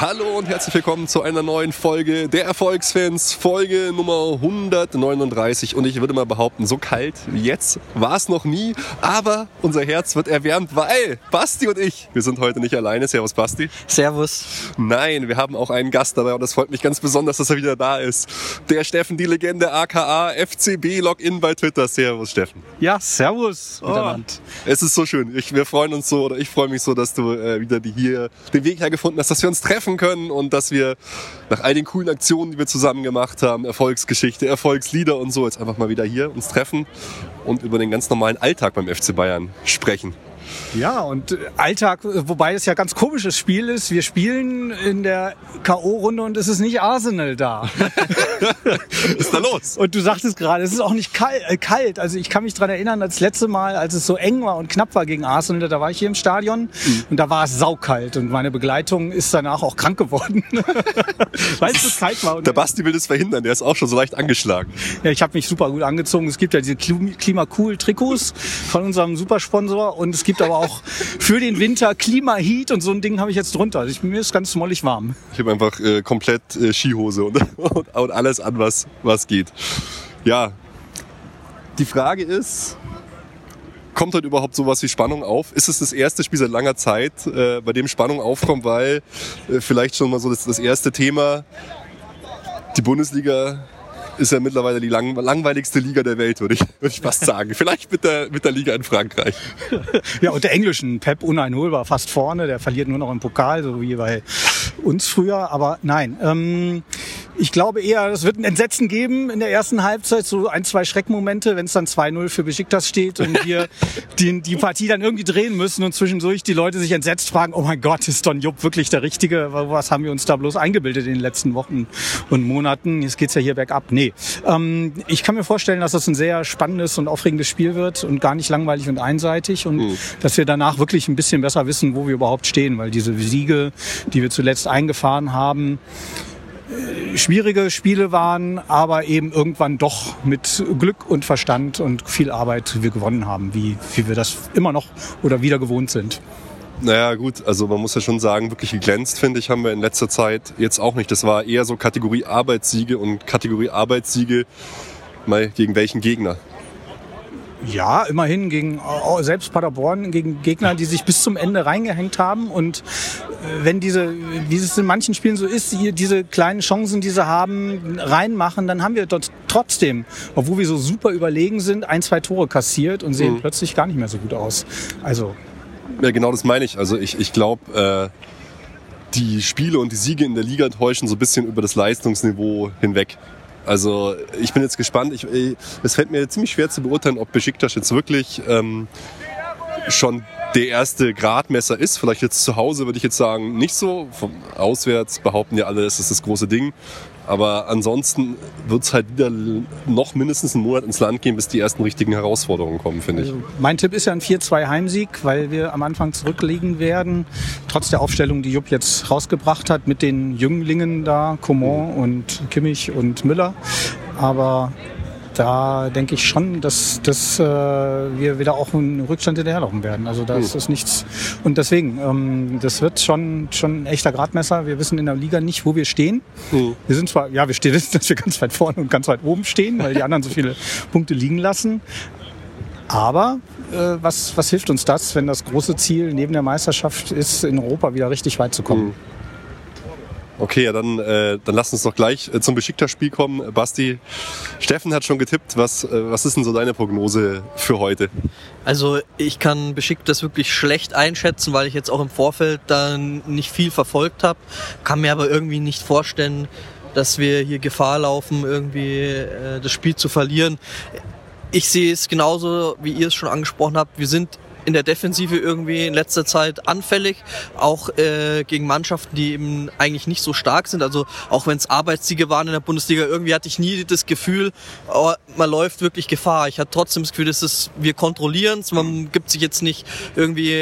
Hallo und herzlich willkommen zu einer neuen Folge der Erfolgsfans, Folge Nummer 139. Und ich würde mal behaupten, so kalt wie jetzt war es noch nie, aber unser Herz wird erwärmt, weil Basti und ich, wir sind heute nicht alleine. Servus Basti. Servus. Nein, wir haben auch einen Gast dabei und das freut mich ganz besonders, dass er wieder da ist. Der Steffen, die Legende aka FCB Login bei Twitter. Servus Steffen. Ja, servus. Oh, es ist so schön. Ich, wir freuen uns so oder ich freue mich so, dass du äh, wieder die hier den Weg hergefunden hast, dass wir uns treffen treffen können und dass wir nach all den coolen Aktionen, die wir zusammen gemacht haben, Erfolgsgeschichte, Erfolgslieder und so, jetzt einfach mal wieder hier uns treffen und über den ganz normalen Alltag beim FC Bayern sprechen. Ja, und äh, Alltag, wobei es ja ganz komisches Spiel ist. Wir spielen in der K.O.-Runde und es ist nicht Arsenal da. Was ist da los? Und du sagtest gerade, es ist auch nicht äh, kalt. Also ich kann mich dran erinnern, das letzte Mal, als es so eng war und knapp war gegen Arsenal, da war ich hier im Stadion mhm. und da war es saukalt und meine Begleitung ist danach auch krank geworden, weil es so kalt war. der Basti will das verhindern, der ist auch schon so leicht angeschlagen. Ja, ich habe mich super gut angezogen. Es gibt ja diese Klima-Cool-Trikots von unserem Supersponsor und es gibt aber auch für den Winter Klimaheat und so ein Ding habe ich jetzt drunter. Ich, mir ist ganz mollig warm. Ich habe einfach äh, komplett äh, Skihose und, und, und alles an, was, was geht. Ja, die Frage ist, kommt heute überhaupt sowas wie Spannung auf? Ist es das erste Spiel seit langer Zeit, äh, bei dem Spannung aufkommt, weil äh, vielleicht schon mal so das, das erste Thema, die Bundesliga ist ja mittlerweile die lang, langweiligste Liga der Welt, würde ich, würde ich fast sagen. Vielleicht mit der, mit der Liga in Frankreich. Ja, und der englischen Pep uneinholbar fast vorne. Der verliert nur noch im Pokal, so wie bei uns früher. Aber nein, ähm, ich glaube eher, es wird ein Entsetzen geben in der ersten Halbzeit, so ein, zwei Schreckmomente, wenn es dann 2-0 für Besiktas steht und wir die, die Partie dann irgendwie drehen müssen und zwischendurch die Leute sich entsetzt fragen, oh mein Gott, ist Don Jupp wirklich der Richtige? Was haben wir uns da bloß eingebildet in den letzten Wochen und Monaten? Jetzt geht's ja hier bergab. Nee, ähm, ich kann mir vorstellen, dass das ein sehr spannendes und aufregendes Spiel wird und gar nicht langweilig und einseitig und mhm. dass wir danach wirklich ein bisschen besser wissen, wo wir überhaupt stehen, weil diese Siege, die wir zuletzt eingefahren haben, schwierige Spiele waren, aber eben irgendwann doch mit Glück und Verstand und viel Arbeit wir gewonnen haben, wie, wie wir das immer noch oder wieder gewohnt sind. Naja, gut, also man muss ja schon sagen, wirklich geglänzt, finde ich, haben wir in letzter Zeit jetzt auch nicht. Das war eher so Kategorie Arbeitssiege und Kategorie Arbeitssiege mal gegen welchen Gegner. Ja, immerhin gegen selbst Paderborn, gegen Gegner, die sich bis zum Ende reingehängt haben. Und äh, wenn diese, wie es in manchen Spielen so ist, diese kleinen Chancen, die sie haben, reinmachen, dann haben wir dort trotzdem, obwohl wir so super überlegen sind, ein, zwei Tore kassiert und sehen mhm. plötzlich gar nicht mehr so gut aus. Also. Ja, genau das meine ich. Also ich, ich glaube, äh, die Spiele und die Siege in der Liga täuschen so ein bisschen über das Leistungsniveau hinweg. Also ich bin jetzt gespannt. Ich, es fällt mir ziemlich schwer zu beurteilen, ob Besiktas jetzt wirklich ähm, schon der erste Gradmesser ist. Vielleicht jetzt zu Hause würde ich jetzt sagen, nicht so. Vom Auswärts behaupten ja alle, es ist das große Ding. Aber ansonsten wird es halt wieder noch mindestens einen Monat ins Land gehen, bis die ersten richtigen Herausforderungen kommen, finde ich. Also mein Tipp ist ja ein 4-2 Heimsieg, weil wir am Anfang zurückliegen werden. Trotz der Aufstellung, die Jupp jetzt rausgebracht hat mit den Jünglingen da, Coman und Kimmich und Müller. Aber da denke ich schon, dass, dass äh, wir wieder auch einen Rückstand hinterherlaufen werden. Also das mhm. ist nichts. Und deswegen, ähm, das wird schon, schon ein echter Gradmesser. Wir wissen in der Liga nicht, wo wir stehen. Mhm. Wir sind zwar, ja, wir stehen, wissen, dass wir ganz weit vorne und ganz weit oben stehen, weil die anderen so viele Punkte liegen lassen. Aber äh, was, was hilft uns das, wenn das große Ziel neben der Meisterschaft ist, in Europa wieder richtig weit zu kommen? Mhm. Okay, ja, dann, äh, dann lass uns doch gleich äh, zum Besiktas-Spiel kommen. Basti, Steffen hat schon getippt. Was, äh, was ist denn so deine Prognose für heute? Also ich kann Besiktas wirklich schlecht einschätzen, weil ich jetzt auch im Vorfeld dann nicht viel verfolgt habe. Kann mir aber irgendwie nicht vorstellen, dass wir hier Gefahr laufen, irgendwie äh, das Spiel zu verlieren. Ich sehe es genauso, wie ihr es schon angesprochen habt. Wir sind in der Defensive irgendwie in letzter Zeit anfällig, auch äh, gegen Mannschaften, die eben eigentlich nicht so stark sind. Also auch wenn es Arbeitssiege waren in der Bundesliga, irgendwie hatte ich nie das Gefühl, oh, man läuft wirklich Gefahr. Ich hatte trotzdem das Gefühl, dass es, wir kontrollieren es. Man gibt sich jetzt nicht irgendwie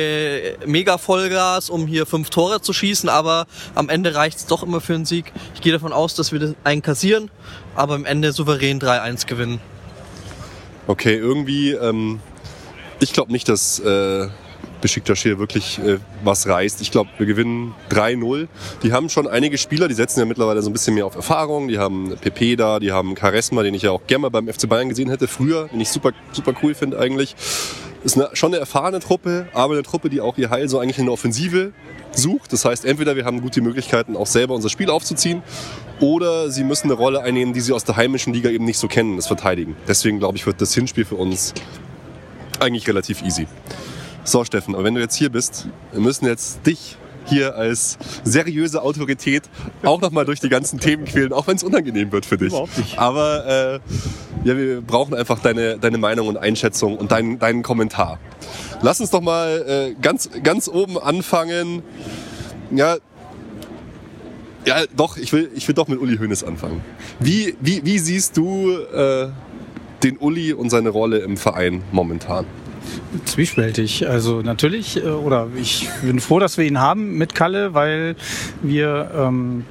mega Vollgas, um hier fünf Tore zu schießen, aber am Ende reicht es doch immer für einen Sieg. Ich gehe davon aus, dass wir das einkassieren, aber am Ende souverän 3-1 gewinnen. Okay, irgendwie, ähm, ich glaube nicht, dass äh, Besiktas hier wirklich äh, was reißt. Ich glaube, wir gewinnen 3-0. Die haben schon einige Spieler, die setzen ja mittlerweile so ein bisschen mehr auf Erfahrung. Die haben Pepe da, die haben Charisma, den ich ja auch gerne mal beim FC Bayern gesehen hätte früher, den ich super, super cool finde eigentlich. Ist eine, schon eine erfahrene Truppe, aber eine Truppe, die auch ihr Heil so eigentlich in der Offensive sucht. Das heißt, entweder wir haben gut die Möglichkeiten, auch selber unser Spiel aufzuziehen, oder sie müssen eine Rolle einnehmen, die sie aus der heimischen Liga eben nicht so kennen, das Verteidigen. Deswegen glaube ich, wird das Hinspiel für uns eigentlich relativ easy. So, Steffen, aber wenn du jetzt hier bist, wir müssen jetzt dich hier als seriöse Autorität auch nochmal durch die ganzen Themen quälen, auch wenn es unangenehm wird für dich. Aber äh, ja, wir brauchen einfach deine, deine Meinung und Einschätzung und deinen, deinen Kommentar. Lass uns doch mal äh, ganz, ganz oben anfangen. Ja, ja, doch, ich will, ich will doch mit Uli Hoeneß anfangen. Wie, wie, wie siehst du äh, den Uli und seine Rolle im Verein momentan? Zwiespältig. Also natürlich, äh, oder ich bin froh, dass wir ihn haben mit Kalle, weil wir ähm,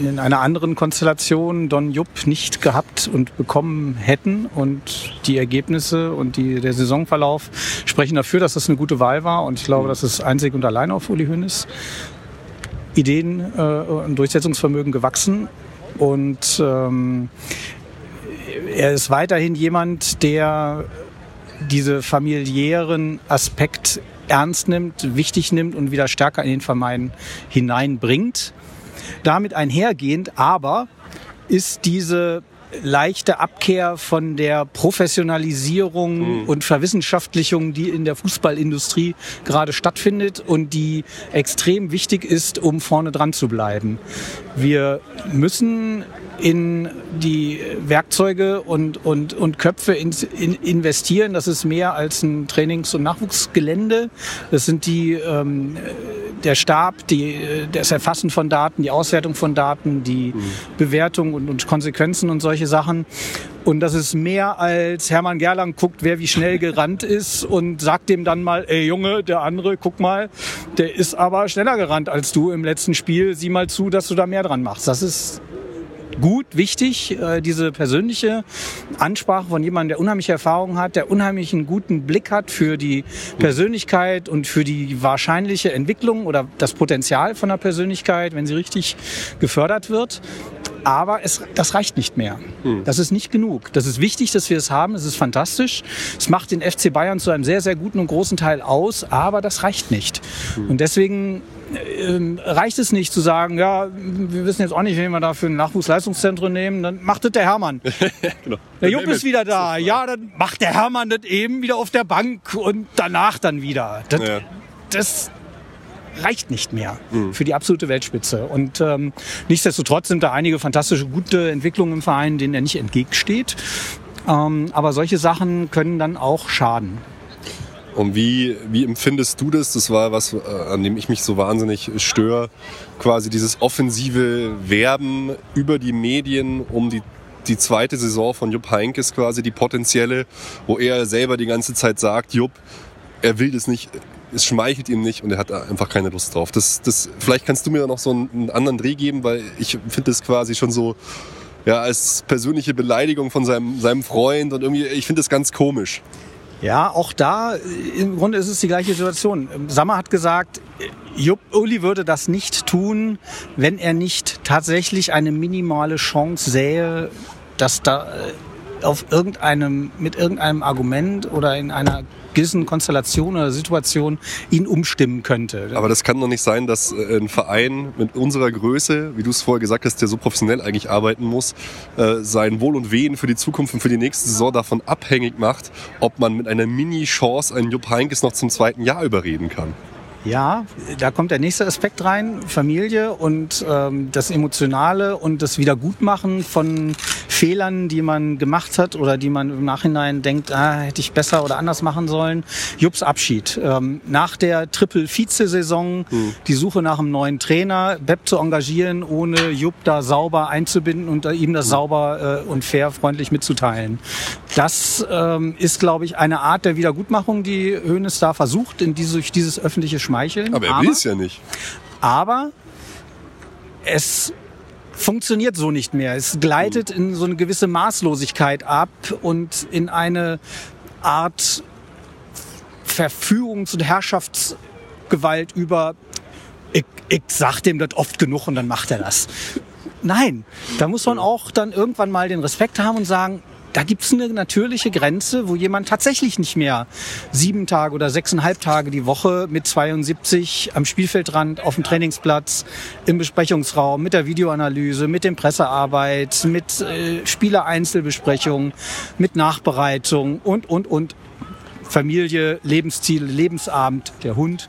in einer anderen Konstellation Don Jupp nicht gehabt und bekommen hätten. Und die Ergebnisse und die, der Saisonverlauf sprechen dafür, dass das eine gute Wahl war. Und ich glaube, das ist einzig und allein auf Uli Hoeneß Ideen äh, und Durchsetzungsvermögen gewachsen. Und ähm, er ist weiterhin jemand, der diese familiären Aspekt ernst nimmt, wichtig nimmt und wieder stärker in den Verein hineinbringt. Damit einhergehend aber ist diese leichte Abkehr von der Professionalisierung und Verwissenschaftlichung, die in der Fußballindustrie gerade stattfindet und die extrem wichtig ist, um vorne dran zu bleiben. Wir müssen in die Werkzeuge und, und, und Köpfe ins, in, investieren. Das ist mehr als ein Trainings- und Nachwuchsgelände. Das sind die, ähm, der Stab, die, das Erfassen von Daten, die Auswertung von Daten, die Bewertung und, und Konsequenzen und solche Sachen. Und das ist mehr als Hermann Gerlang guckt, wer wie schnell gerannt ist und sagt dem dann mal, ey Junge, der andere, guck mal, der ist aber schneller gerannt als du im letzten Spiel. Sieh mal zu, dass du da mehr dran machst. Das ist gut, wichtig, äh, diese persönliche Ansprache von jemandem, der unheimliche Erfahrung hat, der unheimlich einen guten Blick hat für die Persönlichkeit und für die wahrscheinliche Entwicklung oder das Potenzial von der Persönlichkeit, wenn sie richtig gefördert wird. Aber es, das reicht nicht mehr. Das ist nicht genug. Das ist wichtig, dass wir es haben. Es ist fantastisch. Es macht den FC Bayern zu einem sehr, sehr guten und großen Teil aus. Aber das reicht nicht. Und deswegen ähm, reicht es nicht zu sagen, ja, wir wissen jetzt auch nicht, wen wir da für ein Nachwuchsleistungszentrum nehmen. Dann macht das der Hermann. genau. Der Jupp ist wieder da. Ja, dann macht der Hermann das eben wieder auf der Bank und danach dann wieder. Das, Ja. das reicht nicht mehr für die absolute Weltspitze. Und ähm, nichtsdestotrotz sind da einige fantastische, gute Entwicklungen im Verein, denen er nicht entgegensteht. Ähm, aber solche Sachen können dann auch schaden. Und wie, wie empfindest du das? Das war was, äh, an dem ich mich so wahnsinnig störe. Quasi dieses offensive Werben über die Medien um die, die zweite Saison von Jupp Heynckes quasi, die potenzielle, wo er selber die ganze Zeit sagt, Jupp, er will das nicht, es schmeichelt ihm nicht und er hat da einfach keine Lust drauf. Das, das, vielleicht kannst du mir noch so einen, einen anderen Dreh geben, weil ich finde das quasi schon so, ja, als persönliche Beleidigung von seinem, seinem Freund und irgendwie, ich finde das ganz komisch. Ja, auch da, äh, im Grunde ist es die gleiche Situation. Sammer hat gesagt, Jupp, Uli würde das nicht tun, wenn er nicht tatsächlich eine minimale Chance sähe, dass da äh, auf irgendeinem, mit irgendeinem Argument oder in einer gewissen Konstellation oder Situation ihn umstimmen könnte. Aber das kann doch nicht sein, dass äh, ein Verein mit unserer Größe, wie du es vorher gesagt hast, der so professionell eigentlich arbeiten muss, äh, sein Wohl und Wehen für die Zukunft und für die nächste Saison davon abhängig macht, ob man mit einer Mini-Chance einen Jupp Heynckes noch zum zweiten Jahr überreden kann. Ja, da kommt der nächste Aspekt rein, Familie und ähm, das Emotionale und das Wiedergutmachen von Fehlern, die man gemacht hat oder die man im Nachhinein denkt, ah, hätte ich besser oder anders machen sollen. Jupps Abschied. Ähm, nach der Triple-Vize-Saison die Suche nach einem neuen Trainer, Beb zu engagieren, ohne Jupp da sauber einzubinden und ihm das sauber äh, und fair freundlich mitzuteilen. Das ähm, ist, glaube ich, eine Art der Wiedergutmachung, die Hoeneß da versucht, in diese, durch dieses öffentliche Schmeicheln. Aber er will es ja nicht. aber es funktioniert so nicht mehr. Es gleitet in so eine gewisse Maßlosigkeit ab und in eine Art Verfügungs- und Herrschaftsgewalt über, ich, ich sag dem das oft genug und dann macht er das. Nein, da muss man auch dann irgendwann mal den Respekt haben und sagen, da gibt's eine natürliche Grenze, wo jemand tatsächlich nicht mehr sieben Tage oder sechseinhalb Tage die Woche mit 72 am Spielfeldrand, auf dem Trainingsplatz, im Besprechungsraum, mit der Videoanalyse, mit dem Pressearbeit, mit äh, Spielereinzelbesprechungen, mit Nachbereitung und, und, und Familie, Lebensziele, Lebensabend, der Hund.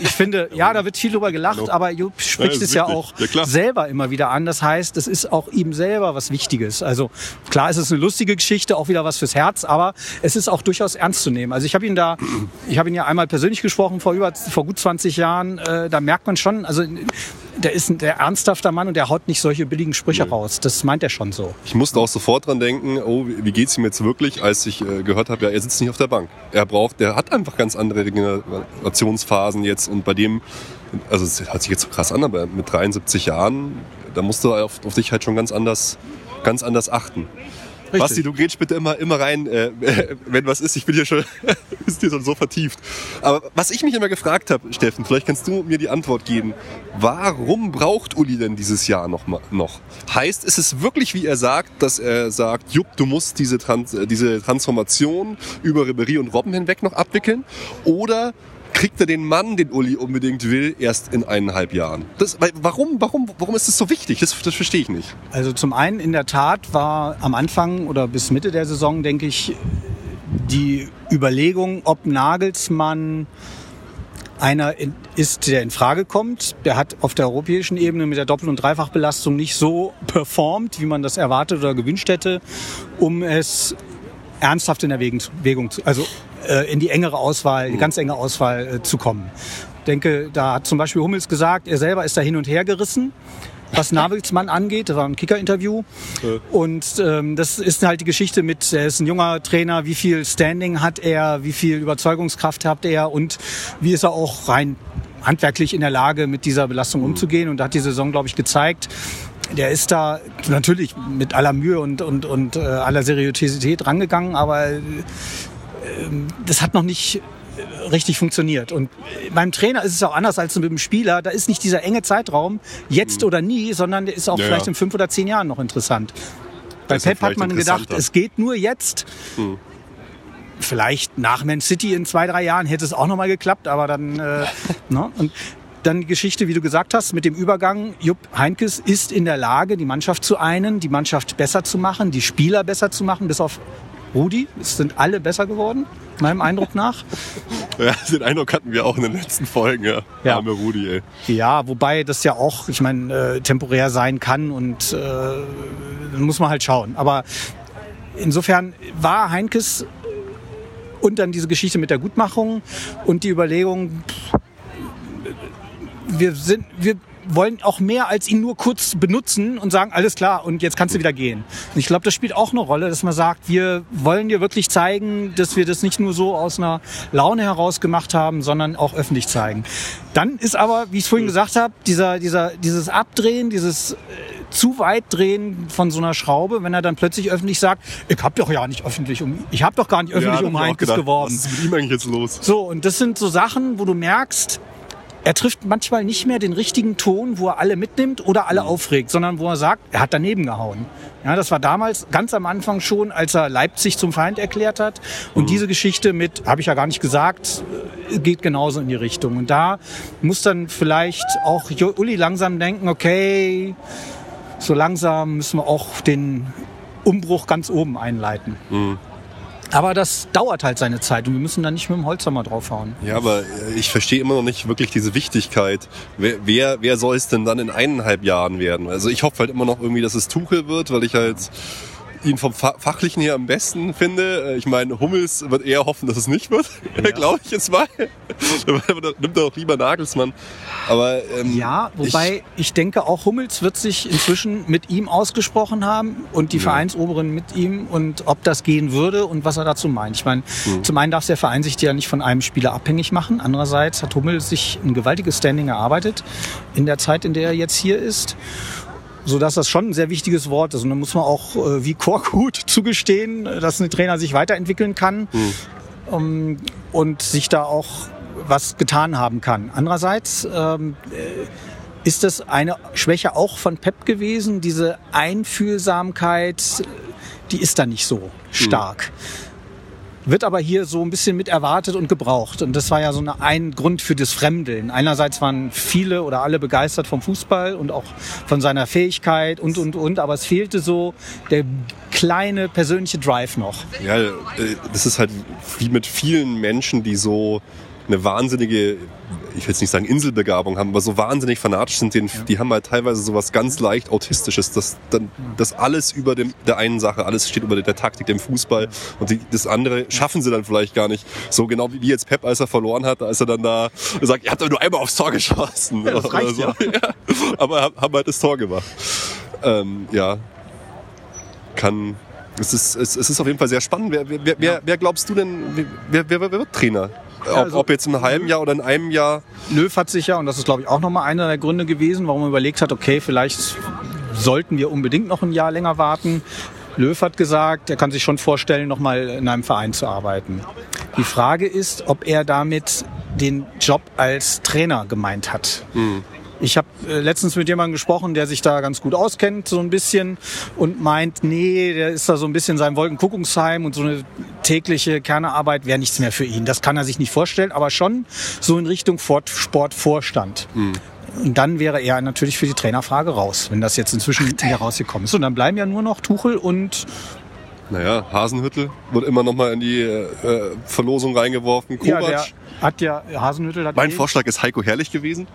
Ich finde, ja, da wird viel drüber gelacht, aber Jupp spricht Ja, es ja auch Ja, selber immer wieder an. Das heißt, es ist auch ihm selber was Wichtiges. Also klar, es ist eine lustige Geschichte, auch wieder was fürs Herz, aber es ist auch durchaus ernst zu nehmen. Also ich habe ihn da, ich habe ihn ja einmal persönlich gesprochen vor über vor gut 20 Jahren. Äh, da merkt man schon, also der ist ein der ernsthafter Mann und der haut nicht solche billigen Sprüche raus. Das meint er schon so. Ich musste auch sofort dran denken, oh, wie wie geht's ihm jetzt wirklich, als ich äh, gehört habe, ja, er sitzt nicht auf der Bank. Er braucht, der hat einfach ganz andere Regenerationsphasen jetzt und bei dem, also es hört sich jetzt so krass an, aber mit 73 Jahren, da musst du auf, auf dich halt schon ganz anders, ganz anders achten. Basti, du gehst bitte immer, immer rein, äh, wenn was ist. Ich bin hier schon, ist hier schon so vertieft. Aber was ich mich immer gefragt habe, Steffen, vielleicht kannst du mir die Antwort geben. Warum braucht Uli denn dieses Jahr noch? noch? Heißt, ist es wirklich, wie er sagt, dass er sagt, Jupp, du musst diese, Trans diese Transformation über Ribery und Robben hinweg noch abwickeln? Oder kriegt er den Mann, den Uli unbedingt will, erst in eineinhalb Jahren? Das, warum, warum, warum ist das so wichtig? Das, das verstehe ich nicht. Also zum einen in der Tat war am Anfang oder bis Mitte der Saison, denke ich, die Überlegung, ob Nagelsmann einer in- ist, der in Frage kommt. Der hat auf der europäischen Ebene mit der Doppel- und Dreifachbelastung nicht so performt, wie man das erwartet oder gewünscht hätte, um es ernsthaft in Erwägung, Wägung zu, also in die engere Auswahl, die ganz enge Auswahl äh, zu kommen. Ich denke, da hat zum Beispiel Hummels gesagt, er selber ist da hin und her gerissen, was Nagelsmann angeht. Das war ein Kicker-Interview. Und ähm, das ist halt die Geschichte mit, er ist ein junger Trainer, wie viel Standing hat er, wie viel Überzeugungskraft hat er und wie ist er auch rein handwerklich in der Lage, mit dieser Belastung umzugehen. Und da hat die Saison, glaube ich, gezeigt, der ist da natürlich mit aller Mühe und, und, und äh, aller Seriosität rangegangen, aber äh, das hat noch nicht äh, richtig funktioniert. Und beim Trainer ist es auch anders als mit dem Spieler. Da ist nicht dieser enge Zeitraum, jetzt oder nie, sondern der ist auch Ja, vielleicht ja. in fünf oder zehn Jahren noch interessant. Bei Pep hat man gedacht, es geht nur jetzt. Vielleicht nach Man City in zwei, drei Jahren hätte es auch noch mal geklappt, aber dann, äh, ne? Und dann die Geschichte, wie du gesagt hast, mit dem Übergang. Jupp Heinkes ist in der Lage, die Mannschaft zu einen, die Mannschaft besser zu machen, die Spieler besser zu machen, bis auf Rudi. Es sind alle besser geworden, meinem Eindruck nach. Ja, den Eindruck hatten wir auch in den letzten Folgen, ja. Ja. Arme Rudi, ey. Ja, wobei das ja auch, ich meine, äh, temporär sein kann und äh, dann muss man halt schauen. Aber insofern war Heinkes und dann diese Geschichte mit der Gutmachung und die Überlegung, pff, wir sind, wir wollen auch mehr als ihn nur kurz benutzen und sagen, alles klar, und jetzt kannst du wieder gehen. Und ich glaube, das spielt auch eine Rolle, dass man sagt, wir wollen dir wirklich zeigen, dass wir das nicht nur so aus einer Laune heraus gemacht haben, sondern auch öffentlich zeigen. Dann ist aber, wie ich es vorhin gesagt habe, dieser, dieser, dieses Abdrehen, dieses äh, zu weit drehen von so einer Schraube, wenn er dann plötzlich öffentlich sagt, ich habe doch ja nicht öffentlich um, ich habe doch gar nicht öffentlich ich um Heinkes gedacht, geworben. Was ist mit ihm eigentlich jetzt los? So, und das sind so Sachen, wo du merkst, er trifft manchmal nicht mehr den richtigen Ton, wo er alle mitnimmt oder alle aufregt, sondern wo er sagt, er hat daneben gehauen. Ja, das war damals ganz am Anfang schon, als er Leipzig zum Feind erklärt hat. Und diese Geschichte mit, habe ich ja gar nicht gesagt, äh, geht genauso in die Richtung. Und da muss dann vielleicht auch Uli langsam denken, okay, so langsam müssen wir auch den Umbruch ganz oben einleiten. Aber das dauert halt seine Zeit und wir müssen da nicht mit dem Holzhammer draufhauen. Ja, aber äh, ich verstehe immer noch nicht wirklich diese Wichtigkeit. Wer, wer, wer soll es denn dann in eineinhalb Jahren werden? Also ich hoffe halt immer noch irgendwie, dass es Tuchel wird, weil ich halt ihn vom Fa Fachlichen her am besten finde. Äh, Ich meine, Hummels wird eher hoffen, dass es nicht wird, glaube ich jetzt mal. Dann nimmt er auch lieber Nagelsmann. Aber ähm, Ja, wobei ich, denke, auch Hummels wird sich inzwischen mit ihm ausgesprochen haben und die Vereinsoberen mit ihm und ob das gehen würde und was er dazu meint. Ich meine, zum einen darf der Verein sich ja nicht von einem Spieler abhängig machen. Andererseits hat Hummels sich ein gewaltiges Standing erarbeitet in der Zeit, in der er jetzt hier ist. So dass das schon ein sehr wichtiges Wort ist. Und dann muss man auch äh, wie Korkut zugestehen, dass ein Trainer sich weiterentwickeln kann Hm. um, und sich da auch was getan haben kann. Andererseits ähm, äh, ist das eine Schwäche auch von Pep gewesen, diese Einfühlsamkeit, die ist da nicht so stark. Wird aber hier so ein bisschen mit erwartet und gebraucht. Und das war ja so eine, ein Grund für das Fremdeln. Einerseits waren viele oder alle begeistert vom Fußball und auch von seiner Fähigkeit und, und, und. Aber es fehlte so der kleine persönliche Drive noch. Ja, äh, das ist halt wie mit vielen Menschen, die so eine wahnsinnige, ich will jetzt nicht sagen Inselbegabung haben, aber so wahnsinnig fanatisch sind, die, die haben halt teilweise sowas ganz leicht Autistisches, dass dann das alles über dem, der einen Sache, alles steht über der Taktik, dem Fußball und die, das andere schaffen sie dann vielleicht gar nicht. So genau wie jetzt Pep, als er verloren hat, als er dann da sagt, ihr habt doch nur einmal aufs Tor geschossen. Ja, das reicht ja. ja. Aber haben- halt das Tor gemacht. Ähm, ja, kann. Es ist, es, es ist auf jeden Fall sehr spannend. Wer, wer, wer, wer glaubst du denn, wer, wer, wer wird Trainer? Ob, also- ob jetzt in einem halben Jahr oder in einem Jahr. Löw hat sich ja, und das ist glaube ich auch nochmal einer der Gründe gewesen, warum er überlegt hat, okay, vielleicht sollten wir unbedingt noch ein Jahr länger warten. Löw hat gesagt, er kann sich schon vorstellen, nochmal in einem Verein zu arbeiten. Die Frage ist, ob er damit den Job als Trainer gemeint hat. Ich habe äh, letztens mit jemandem gesprochen, der sich da ganz gut auskennt, so ein bisschen, und meint, nee, der ist da so ein bisschen sein Wolkenkuckucksheim und so eine tägliche Kernearbeit wäre nichts mehr für ihn. Das kann er sich nicht vorstellen, aber schon so in Richtung Sportvorstand. Und dann wäre er natürlich für die Trainerfrage raus, wenn das jetzt inzwischen wieder rausgekommen ist. Und dann bleiben ja nur noch Tuchel und Naja, Hasenhüttel wird immer noch mal in die äh, Verlosung reingeworfen. ja, Kovac. der hat ja Hasenhüttel hat mein eh- Vorschlag ist Heiko Herrlich gewesen.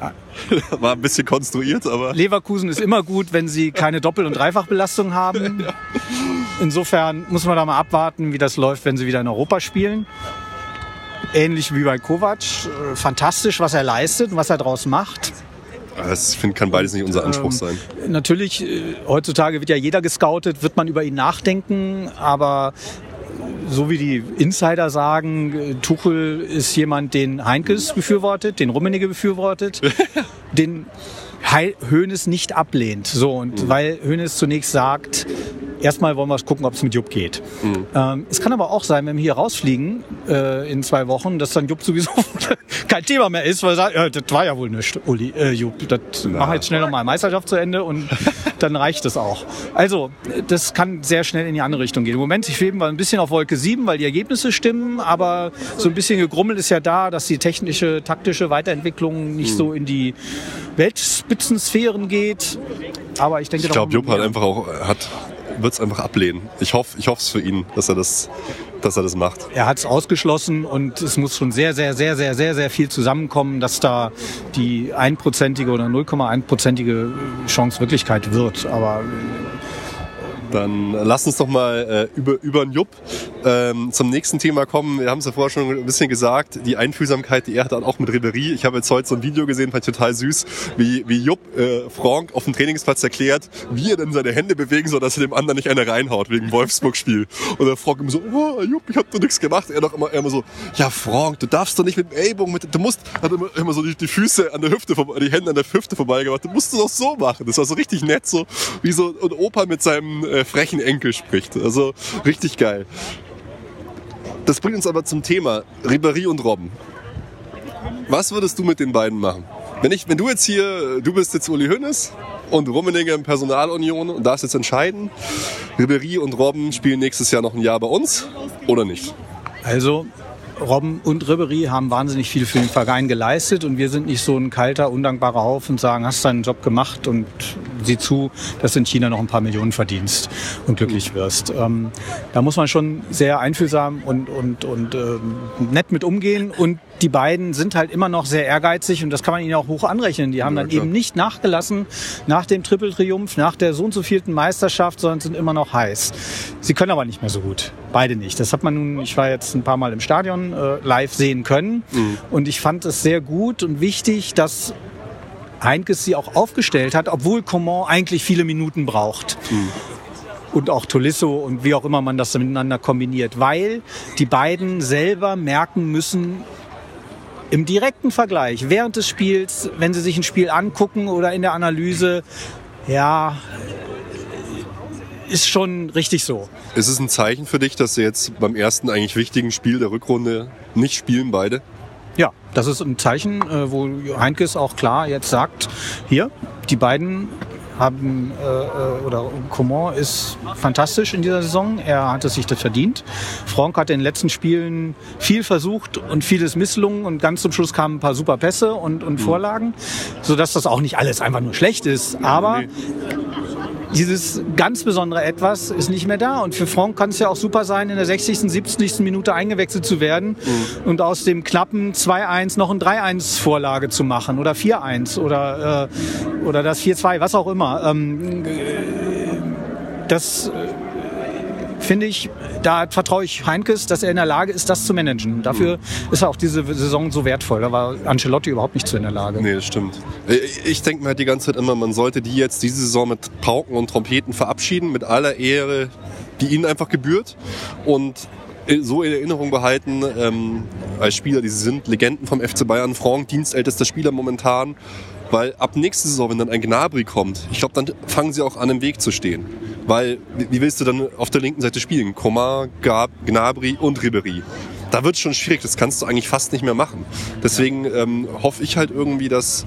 War ein bisschen konstruiert, aber Leverkusen ist immer gut, wenn sie keine Doppel- und Dreifachbelastung haben. Insofern muss man da mal abwarten, wie das läuft, wenn sie wieder in Europa spielen. Ähnlich wie bei Kovac. Fantastisch, was er leistet und was er draus macht. das, finde, kann beides nicht unser Anspruch Ähm, sein. Natürlich, äh, heutzutage wird ja jeder gescoutet, wird man über ihn nachdenken, aber so wie die Insider sagen, Tuchel ist jemand, den Heinkes befürwortet, den Rummenigge befürwortet, den Hoeneß nicht ablehnt. So, und weil Hoeneß zunächst sagt, erstmal wollen wir gucken, ob es mit Jupp geht. Ähm, es kann aber auch sein, wenn wir hier rausfliegen äh, in zwei Wochen, dass dann Jupp sowieso kein Thema mehr ist, weil er sagt, ja, das war ja wohl nichts, Uli, äh, Jupp, das mach jetzt schnell nochmal Meisterschaft zu Ende und dann reicht es auch. Also, das kann sehr schnell in die andere Richtung gehen. Im Moment schweben wir ein bisschen auf Wolke 7, weil die Ergebnisse stimmen, aber so ein bisschen gegrummelt ist ja da, dass die technische, taktische Weiterentwicklung nicht so in die Weltspitzensphären geht. Aber ich denke, Ich glaube, Jupp hat einfach auch, hat, wird es einfach ablehnen. Ich hoffe, ich es für ihn, dass er das, dass er das macht. er hat es ausgeschlossen und es muss schon sehr, sehr, sehr, sehr, sehr, sehr viel zusammenkommen, dass da die einprozentige oder 0,1-prozentige Chance Wirklichkeit wird. Aber Dann lass uns doch mal äh, über, über den Jupp ähm, zum nächsten Thema kommen. Wir haben es ja vorher schon ein bisschen gesagt, die Einfühlsamkeit, die er hat, auch mit Ribery. Ich habe jetzt heute so ein Video gesehen, fand ich total süß, wie, wie Jupp äh, Frank auf dem Trainingsplatz erklärt, wie er denn seine Hände bewegen soll, dass er dem anderen nicht eine reinhaut, wegen Wolfsburg-Spiel. Und der Frank immer so, oh, Jupp, ich hab doch nichts gemacht. Er doch immer, er immer so, ja Frank, du darfst doch nicht mit dem Ellbogen, mit, du musst, hat immer, immer so die, die Füße an der Hüfte, die Hände an der Hüfte vorbeigemacht. Du musst es doch so machen. Das war so richtig nett, so wie so ein Opa mit seinem äh, frechen Enkel spricht. Also richtig geil. Das bringt uns aber zum Thema Ribéry und Robben. Was würdest du mit den beiden machen? Wenn, ich, wenn du jetzt hier, du bist jetzt Uli Hoeneß und Rummenigge in Personalunion und darfst jetzt entscheiden, Ribéry und Robben spielen nächstes Jahr noch ein Jahr bei uns oder nicht? Also Robben und Ribery haben wahnsinnig viel für den Verein geleistet und wir sind nicht so ein kalter, undankbarer Haufen und sagen, hast deinen Job gemacht und sieh zu, dass du in China noch ein paar Millionen verdienst und glücklich wirst. Ähm, da muss man schon sehr einfühlsam und, und, und ähm, nett mit umgehen und die beiden sind halt immer noch sehr ehrgeizig und das kann man ihnen auch hoch anrechnen. Die haben Ja, dann klar. eben nicht nachgelassen nach dem Triple-Triumph, nach der so und so vierten Meisterschaft, sondern sind immer noch heiß. Sie können aber nicht mehr so gut. Beide nicht. Das hat man nun, ich war jetzt ein paar Mal im Stadion äh, live sehen können und ich fand es sehr gut und wichtig, dass Heinkes sie auch aufgestellt hat, obwohl Coman eigentlich viele Minuten braucht. Und auch Tolisso und wie auch immer man das miteinander kombiniert, weil die beiden selber merken müssen, im direkten Vergleich, während des Spiels, wenn sie sich ein Spiel angucken oder in der Analyse, Ja, ist schon richtig so. Ist es ein Zeichen für dich, dass sie jetzt beim ersten eigentlich wichtigen Spiel der Rückrunde nicht spielen, beide? Ja, das ist ein Zeichen, äh, wo Heinkes auch klar jetzt sagt, hier, die beiden haben, äh, äh, oder Coman ist fantastisch in dieser Saison. Er hat es sich das verdient. Franck hat in den letzten Spielen viel versucht und vieles misslungen und ganz zum Schluss kamen ein paar super Pässe und, und Vorlagen, sodass das auch nicht alles einfach nur schlecht ist. Aber dieses ganz besondere Etwas ist nicht mehr da. Und für Franck kann es ja auch super sein, in der 60., 70. Minute eingewechselt zu werden mhm. und aus dem knappen 2-1 noch ein 3-1 Vorlage zu machen oder 4-1 oder, äh, oder das 4-2, was auch immer. Ähm, das äh, finde ich, da vertraue ich Heinkes, dass er in der Lage ist, das zu managen. Dafür mhm. ist er auch diese Saison so wertvoll. Da war Ancelotti überhaupt nicht zu in der Lage. Nee, das stimmt. Äh, ich denke mir halt die ganze Zeit immer, man sollte die jetzt diese Saison mit Pauken und Trompeten verabschieden, mit aller Ehre, die ihnen einfach gebührt. Und so in Erinnerung behalten, ähm, als Spieler, die sie sind, Legenden vom FC Bayern, Franck, dienstältester Spieler momentan, weil ab nächste Saison, wenn dann ein Gnabry kommt, ich glaube, dann fangen sie auch an, im Weg zu stehen. Weil, wie willst du dann auf der linken Seite spielen? Coman, Gnabry und Ribery. Da wird es schon schwierig, das kannst du eigentlich fast nicht mehr machen. Deswegen ähm, hoffe ich halt irgendwie, dass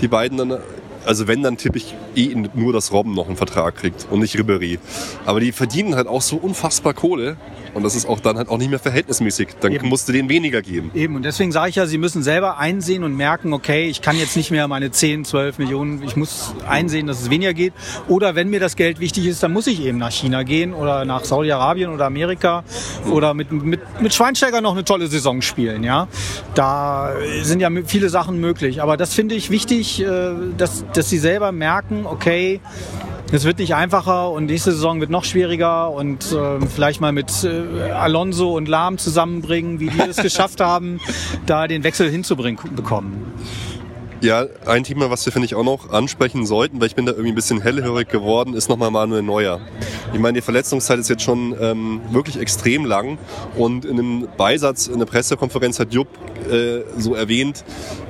die beiden dann also wenn, dann tippe ich eh nur, dass Robben noch einen Vertrag kriegt und nicht Ribery. Aber die verdienen halt auch so unfassbar Kohle. Und das ist auch dann halt auch nicht mehr verhältnismäßig. Dann Eben. musst du denen weniger geben. Eben, und deswegen sage ich ja, sie müssen selber einsehen und merken, okay, ich kann jetzt nicht mehr meine 10, 12 Millionen, ich muss einsehen, dass es weniger geht. Oder wenn mir das Geld wichtig ist, dann muss ich eben nach China gehen oder nach Saudi-Arabien oder Amerika oder mit, mit, mit Schweinsteiger noch eine tolle Saison spielen. Ja, Da sind ja viele Sachen möglich. Aber das finde ich wichtig, äh, dass, dass sie selber merken, okay, es wird nicht einfacher und nächste Saison wird noch schwieriger und äh, vielleicht mal mit äh, Alonso und Lahm zusammenbringen, wie die es geschafft haben, da den Wechsel hinzubringen bekommen. Ja, ein Thema, was wir, finde ich, auch noch ansprechen sollten, weil ich bin da irgendwie ein bisschen hellhörig geworden, ist nochmal Manuel Neuer. Ich meine, die Verletzungszeit ist jetzt schon ähm, wirklich extrem lang und in einem Beisatz in der Pressekonferenz hat Jupp äh, so erwähnt,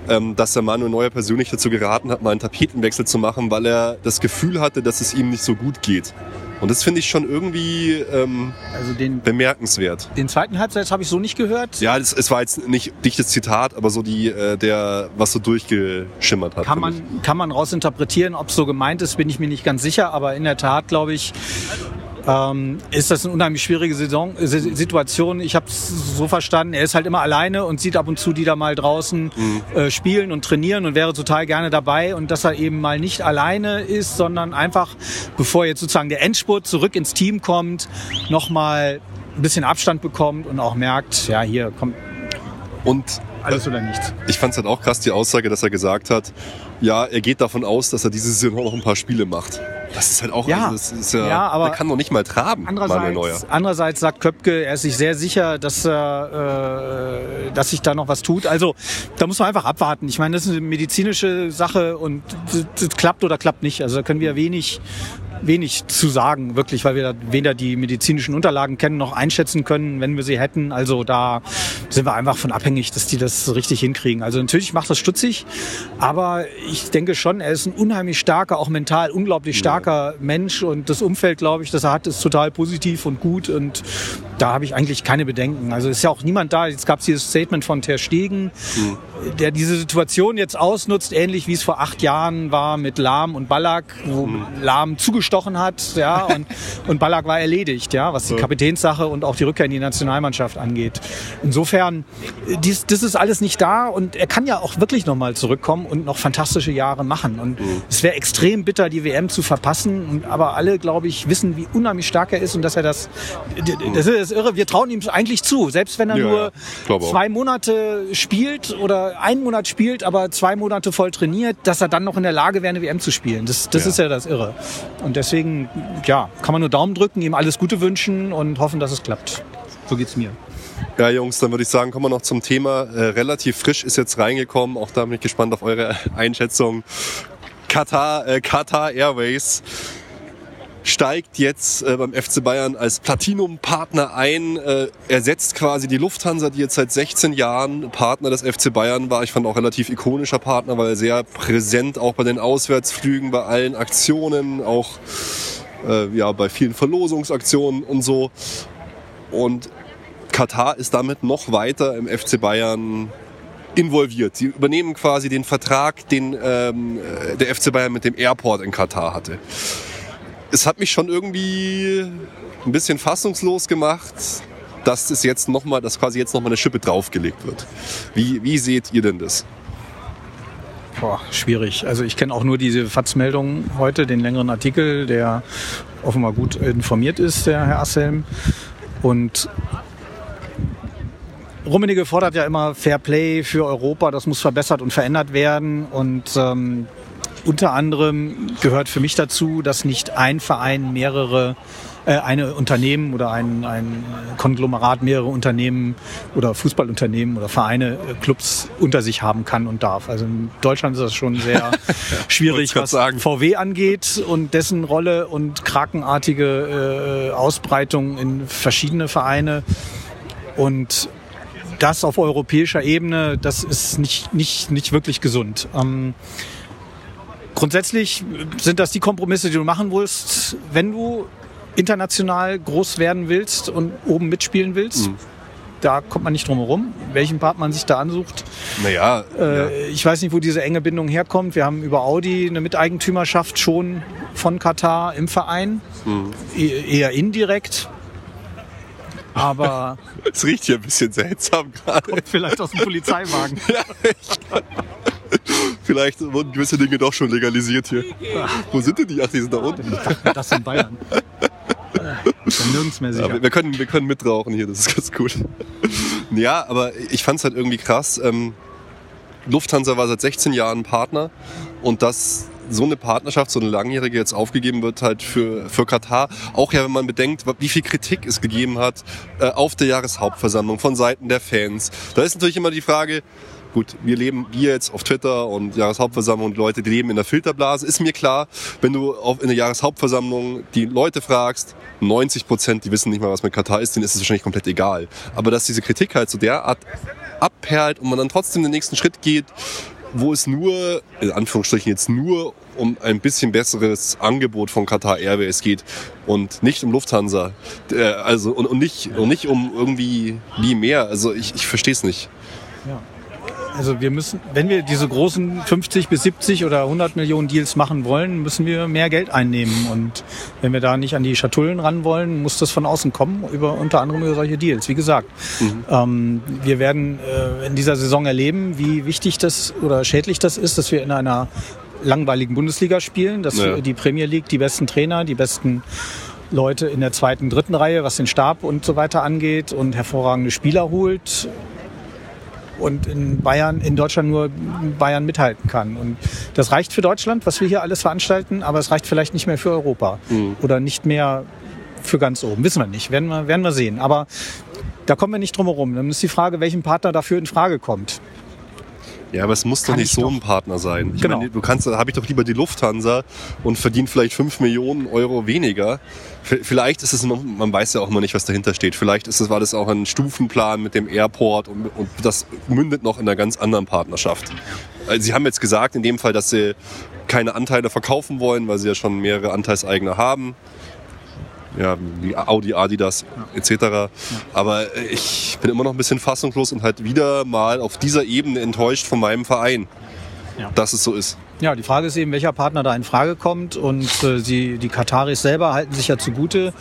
ähm, dass der Manuel Neuer persönlich dazu geraten hat, mal einen Tapetenwechsel zu machen, weil er das Gefühl hatte, dass es ihm nicht so gut geht. Und das finde ich schon irgendwie ähm, also den, bemerkenswert. Den zweiten Halbsatz habe ich so nicht gehört. Ja, es, es war jetzt nicht dichtes Zitat, aber so die, äh, der, was so durchgeschimmert hat. Kann man, kann man rausinterpretieren, ob es so gemeint ist, bin ich mir nicht ganz sicher. Aber in der Tat, glaube ich, ähm, ist das eine unheimlich schwierige Saison, Situation. Ich habe es so verstanden, er ist halt immer alleine und sieht ab und zu die da mal draußen mhm. äh, spielen und trainieren und wäre total gerne dabei und dass er eben mal nicht alleine ist, sondern einfach, bevor jetzt sozusagen der Endspurt zurück ins Team kommt, nochmal ein bisschen Abstand bekommt und auch merkt, ja, hier kommt und alles oder nichts. Ich fand es halt auch krass, die Aussage, dass er gesagt hat, ja, er geht davon aus, dass er diese Saison noch ein paar Spiele macht. Das ist halt auch, ja, also das ist ja, ja aber man kann noch nicht mal traben, andererseits, Neuer. Andererseits sagt Köpke, er ist sich sehr sicher, dass, er, äh, dass sich da noch was tut. Also da muss man einfach abwarten. Ich meine, das ist eine medizinische Sache und das, das klappt oder klappt nicht. Also da können wir wenig wenig zu sagen, wirklich, weil wir weder die medizinischen Unterlagen kennen noch einschätzen können, wenn wir sie hätten. Also da sind wir einfach von abhängig, dass die das richtig hinkriegen. Also natürlich macht das stutzig, aber ich denke schon, er ist ein unheimlich starker, auch mental unglaublich starker Mensch und das Umfeld, glaube ich, das er hat, ist total positiv und gut und da habe ich eigentlich keine Bedenken. Also ist ja auch niemand da. Jetzt gab es dieses Statement von Ter Stegen, mhm. der diese Situation jetzt ausnutzt, ähnlich wie es vor acht Jahren war mit Lahm und Ballack, wo mhm. Lahm zugestochen hat, ja, und, und Ballack war erledigt, ja, was die Kapitänssache und auch die Rückkehr in die Nationalmannschaft angeht. Insofern, dies, das ist alles nicht da und er kann ja auch wirklich nochmal zurückkommen und noch fantastische Jahre machen. Und mhm. es wäre extrem bitter, die WM zu verpassen. Aber alle, glaube ich, wissen, wie unheimlich stark er ist und dass er das, das ist ist irre. Wir trauen ihm eigentlich zu, selbst wenn er ja, nur zwei Monate spielt oder einen Monat spielt, aber zwei Monate voll trainiert, dass er dann noch in der Lage wäre, eine WM zu spielen. Das, das ja. ist ja das Irre. Und deswegen, ja, kann man nur Daumen drücken, ihm alles Gute wünschen und hoffen, dass es klappt. So geht's mir. Ja, Jungs, dann würde ich sagen, kommen wir noch zum Thema. Äh, relativ frisch ist jetzt reingekommen. Auch da bin ich gespannt auf eure Einschätzung. Qatar, äh, Qatar Airways steigt jetzt äh, beim FC Bayern als Platinum-Partner ein, äh, ersetzt quasi die Lufthansa, die jetzt seit 16 Jahren Partner des FC Bayern war. Ich fand auch relativ ikonischer Partner, weil er sehr präsent auch bei den Auswärtsflügen, bei allen Aktionen, auch äh, ja, bei vielen Verlosungsaktionen und so. Und Katar ist damit noch weiter im FC Bayern involviert. Sie übernehmen quasi den Vertrag, den ähm, der FC Bayern mit dem Airport in Katar hatte es hat mich schon irgendwie ein bisschen fassungslos gemacht, dass es jetzt noch mal, dass quasi jetzt noch mal eine Schippe draufgelegt wird. Wie, wie seht ihr denn das? Boah, schwierig. Also ich kenne auch nur diese FATS-Meldung heute, den längeren Artikel, der offenbar gut informiert ist, der Herr Asselm. Und Rummenigge fordert ja immer Fair Play für Europa, das muss verbessert und verändert werden. Und ähm, unter anderem gehört für mich dazu, dass nicht ein Verein mehrere äh, eine Unternehmen oder ein, ein Konglomerat mehrere Unternehmen oder Fußballunternehmen oder Vereine, äh, Clubs unter sich haben kann und darf. Also in Deutschland ist das schon sehr schwierig, was sagen. VW angeht und dessen Rolle und krakenartige äh, Ausbreitung in verschiedene Vereine. Und das auf europäischer Ebene, das ist nicht, nicht, nicht wirklich gesund. Ähm, Grundsätzlich sind das die Kompromisse, die du machen willst, wenn du international groß werden willst und oben mitspielen willst. Mhm. Da kommt man nicht drum herum, welchen Part man sich da ansucht. Naja. Äh, ja. Ich weiß nicht, wo diese enge Bindung herkommt. Wir haben über Audi eine Miteigentümerschaft schon von Katar im Verein. Mhm. E eher indirekt. Aber. Es riecht hier ein bisschen seltsam gerade. Kommt vielleicht aus dem Polizeiwagen. ja, ich Vielleicht wurden gewisse Dinge doch schon legalisiert hier. Wo sind denn die? Ach, die sind da unten. Das in Bayern. Nirgends mehr sicher. Ja, wir, können, wir können mitrauchen hier, das ist ganz gut. Ja, aber ich fand es halt irgendwie krass. Ähm, Lufthansa war seit 16 Jahren Partner und dass so eine Partnerschaft, so eine langjährige jetzt aufgegeben wird halt für, für Katar. Auch ja, wenn man bedenkt, wie viel Kritik es gegeben hat äh, auf der Jahreshauptversammlung von Seiten der Fans. Da ist natürlich immer die Frage, Gut, wir leben, wir jetzt auf Twitter und Jahreshauptversammlung, Leute, die leben in der Filterblase, ist mir klar, wenn du auf, in der Jahreshauptversammlung die Leute fragst, 90 Prozent, die wissen nicht mal, was mit Katar ist, denen ist es wahrscheinlich komplett egal. Aber dass diese Kritik halt so derart abperlt und man dann trotzdem den nächsten Schritt geht, wo es nur, in Anführungsstrichen jetzt nur um ein bisschen besseres Angebot von Qatar Airways geht und nicht um Lufthansa. Äh, also und, und nicht und nicht um irgendwie wie mehr. Also ich, ich verstehe es nicht. Ja. Also wir müssen, wenn wir diese großen 50 bis 70 oder 100 Millionen Deals machen wollen, müssen wir mehr Geld einnehmen. Und wenn wir da nicht an die Schatullen ran wollen, muss das von außen kommen, über, unter anderem über solche Deals. Wie gesagt, mhm. ähm, wir werden äh, in dieser Saison erleben, wie wichtig das oder schädlich das ist, dass wir in einer langweiligen Bundesliga spielen, dass ja. die Premier League die besten Trainer, die besten Leute in der zweiten, dritten Reihe, was den Stab und so weiter angeht und hervorragende Spieler holt und in Bayern, in Deutschland nur Bayern mithalten kann. Und das reicht für Deutschland, was wir hier alles veranstalten, aber es reicht vielleicht nicht mehr für Europa mhm. oder nicht mehr für ganz oben. Wissen wir nicht, werden wir, werden wir sehen. Aber da kommen wir nicht drum herum. Dann ist die Frage, welchen Partner dafür in Frage kommt. Ja, aber es muss doch nicht so doch. ein Partner sein. Ich genau. meine, du kannst, da habe ich doch lieber die Lufthansa und verdiene vielleicht 5 Millionen Euro weniger. Vielleicht ist es, man weiß ja auch immer nicht, was dahinter steht. Vielleicht ist es, war das auch ein Stufenplan mit dem Airport und, und das mündet noch in einer ganz anderen Partnerschaft. Also Sie haben jetzt gesagt, in dem Fall, dass Sie keine Anteile verkaufen wollen, weil Sie ja schon mehrere Anteilseigner haben ja, wie Audi, Adidas etc. Ja. Aber ich bin immer noch ein bisschen fassungslos und halt wieder mal auf dieser Ebene enttäuscht von meinem Verein, dass es so ist. Ja, die Frage ist eben, welcher Partner da in Frage kommt. Und äh, sie, die Kataris selber halten sich ja zugute,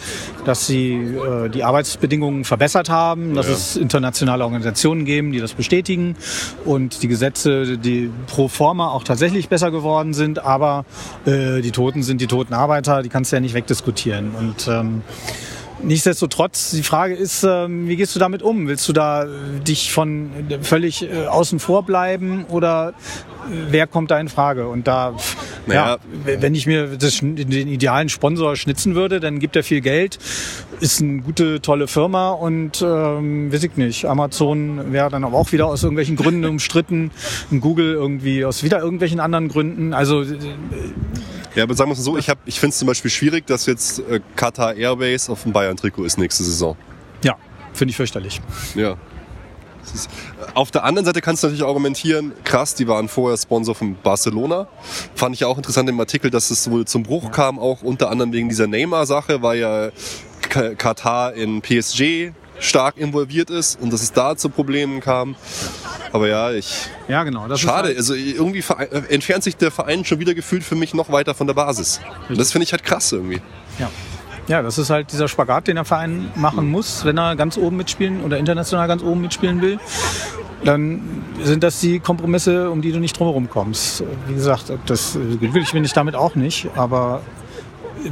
dass sie äh, die Arbeitsbedingungen verbessert haben, dass ja. es internationale Organisationen geben, die das bestätigen und die Gesetze, die pro forma auch tatsächlich besser geworden sind. Aber äh, die Toten sind die toten Arbeiter, die kannst du ja nicht wegdiskutieren. Und ähm, Nichtsdestotrotz, die Frage ist, ähm, wie gehst du damit um? Willst du da äh, dich von äh, völlig äh, außen vor bleiben oder wer kommt da in Frage? Und da, naja. ja, wenn ich mir das, den idealen Sponsor schnitzen würde, dann gibt er viel Geld, ist eine gute, tolle Firma und ähm, weiß ich nicht. Amazon wäre dann aber auch wieder aus irgendwelchen Gründen umstritten, Google irgendwie aus wieder irgendwelchen anderen Gründen. Also Ja, aber sagen wir es mal so, ich, hab- ich finde es zum Beispiel schwierig, dass jetzt äh, Qatar Airways auf dem Bayern-Trikot ist nächste Saison. Ja, finde ich fürchterlich. Ja. Ist, auf der anderen Seite kannst du natürlich argumentieren, krass, die waren vorher Sponsor von Barcelona. Fand ich auch interessant im Artikel, dass es wohl zum Bruch kam, auch unter anderem wegen dieser Neymar-Sache, weil ja Ka- Katar in PSG stark involviert ist und dass es da zu Problemen kam. Aber ja, ich. Ja, genau. Das Schade, Ist halt, also irgendwie entfernt sich der Verein schon wieder gefühlt für mich noch weiter von der Basis. Und das finde ich halt krass irgendwie. ja. Ja, das ist halt dieser Spagat, den der Verein machen muss, wenn er ganz oben mitspielen oder international ganz oben mitspielen will. Dann sind das die Kompromisse, um die du nicht drumherum kommst. Wie gesagt, das äh, glücklich bin ich damit auch nicht, aber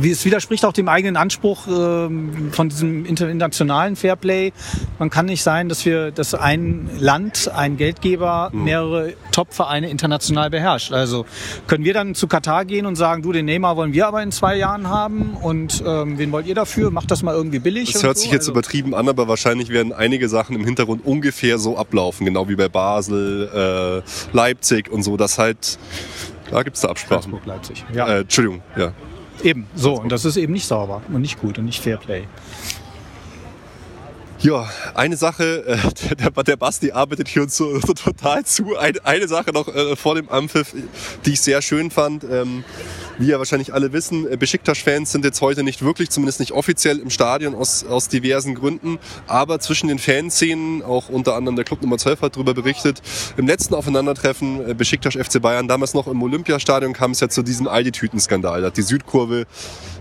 es widerspricht auch dem eigenen Anspruch ähm, von diesem internationalen Fairplay. Man kann nicht sein, dass wir, dass ein Land, ein Geldgeber mehrere Top-Vereine international beherrscht. Also können wir dann zu Katar gehen und sagen, du, den Neymar wollen wir aber in zwei Jahren haben und ähm, wen wollt ihr dafür? Macht das mal irgendwie billig. Das hört so. sich jetzt also, übertrieben an, aber wahrscheinlich werden einige Sachen im Hintergrund ungefähr so ablaufen, genau wie bei Basel, äh, Leipzig und so. Das halt, da gibt's da Absprachen. Leipzig. Ja, Äh, Entschuldigung, ja. Eben. So, und das ist eben nicht sauber und nicht gut und nicht Fairplay. Ja, eine Sache, äh, der, der, Basti arbeitet hier uns so, so total zu. Ein, eine Sache noch äh, vor dem Ampfiff, die ich sehr schön fand. Ähm, wie ja wahrscheinlich alle wissen, äh, Besiktas-Fans sind jetzt heute nicht wirklich, zumindest nicht offiziell im Stadion aus, aus diversen Gründen. Aber zwischen den Fanszenen, auch unter anderem der Club Nummer 12 hat darüber berichtet, im letzten Aufeinandertreffen äh, Besiktas FC Bayern, damals noch im Olympiastadion, kam es ja zu diesem Aldi-Tüten-Skandal. Da hat die Südkurve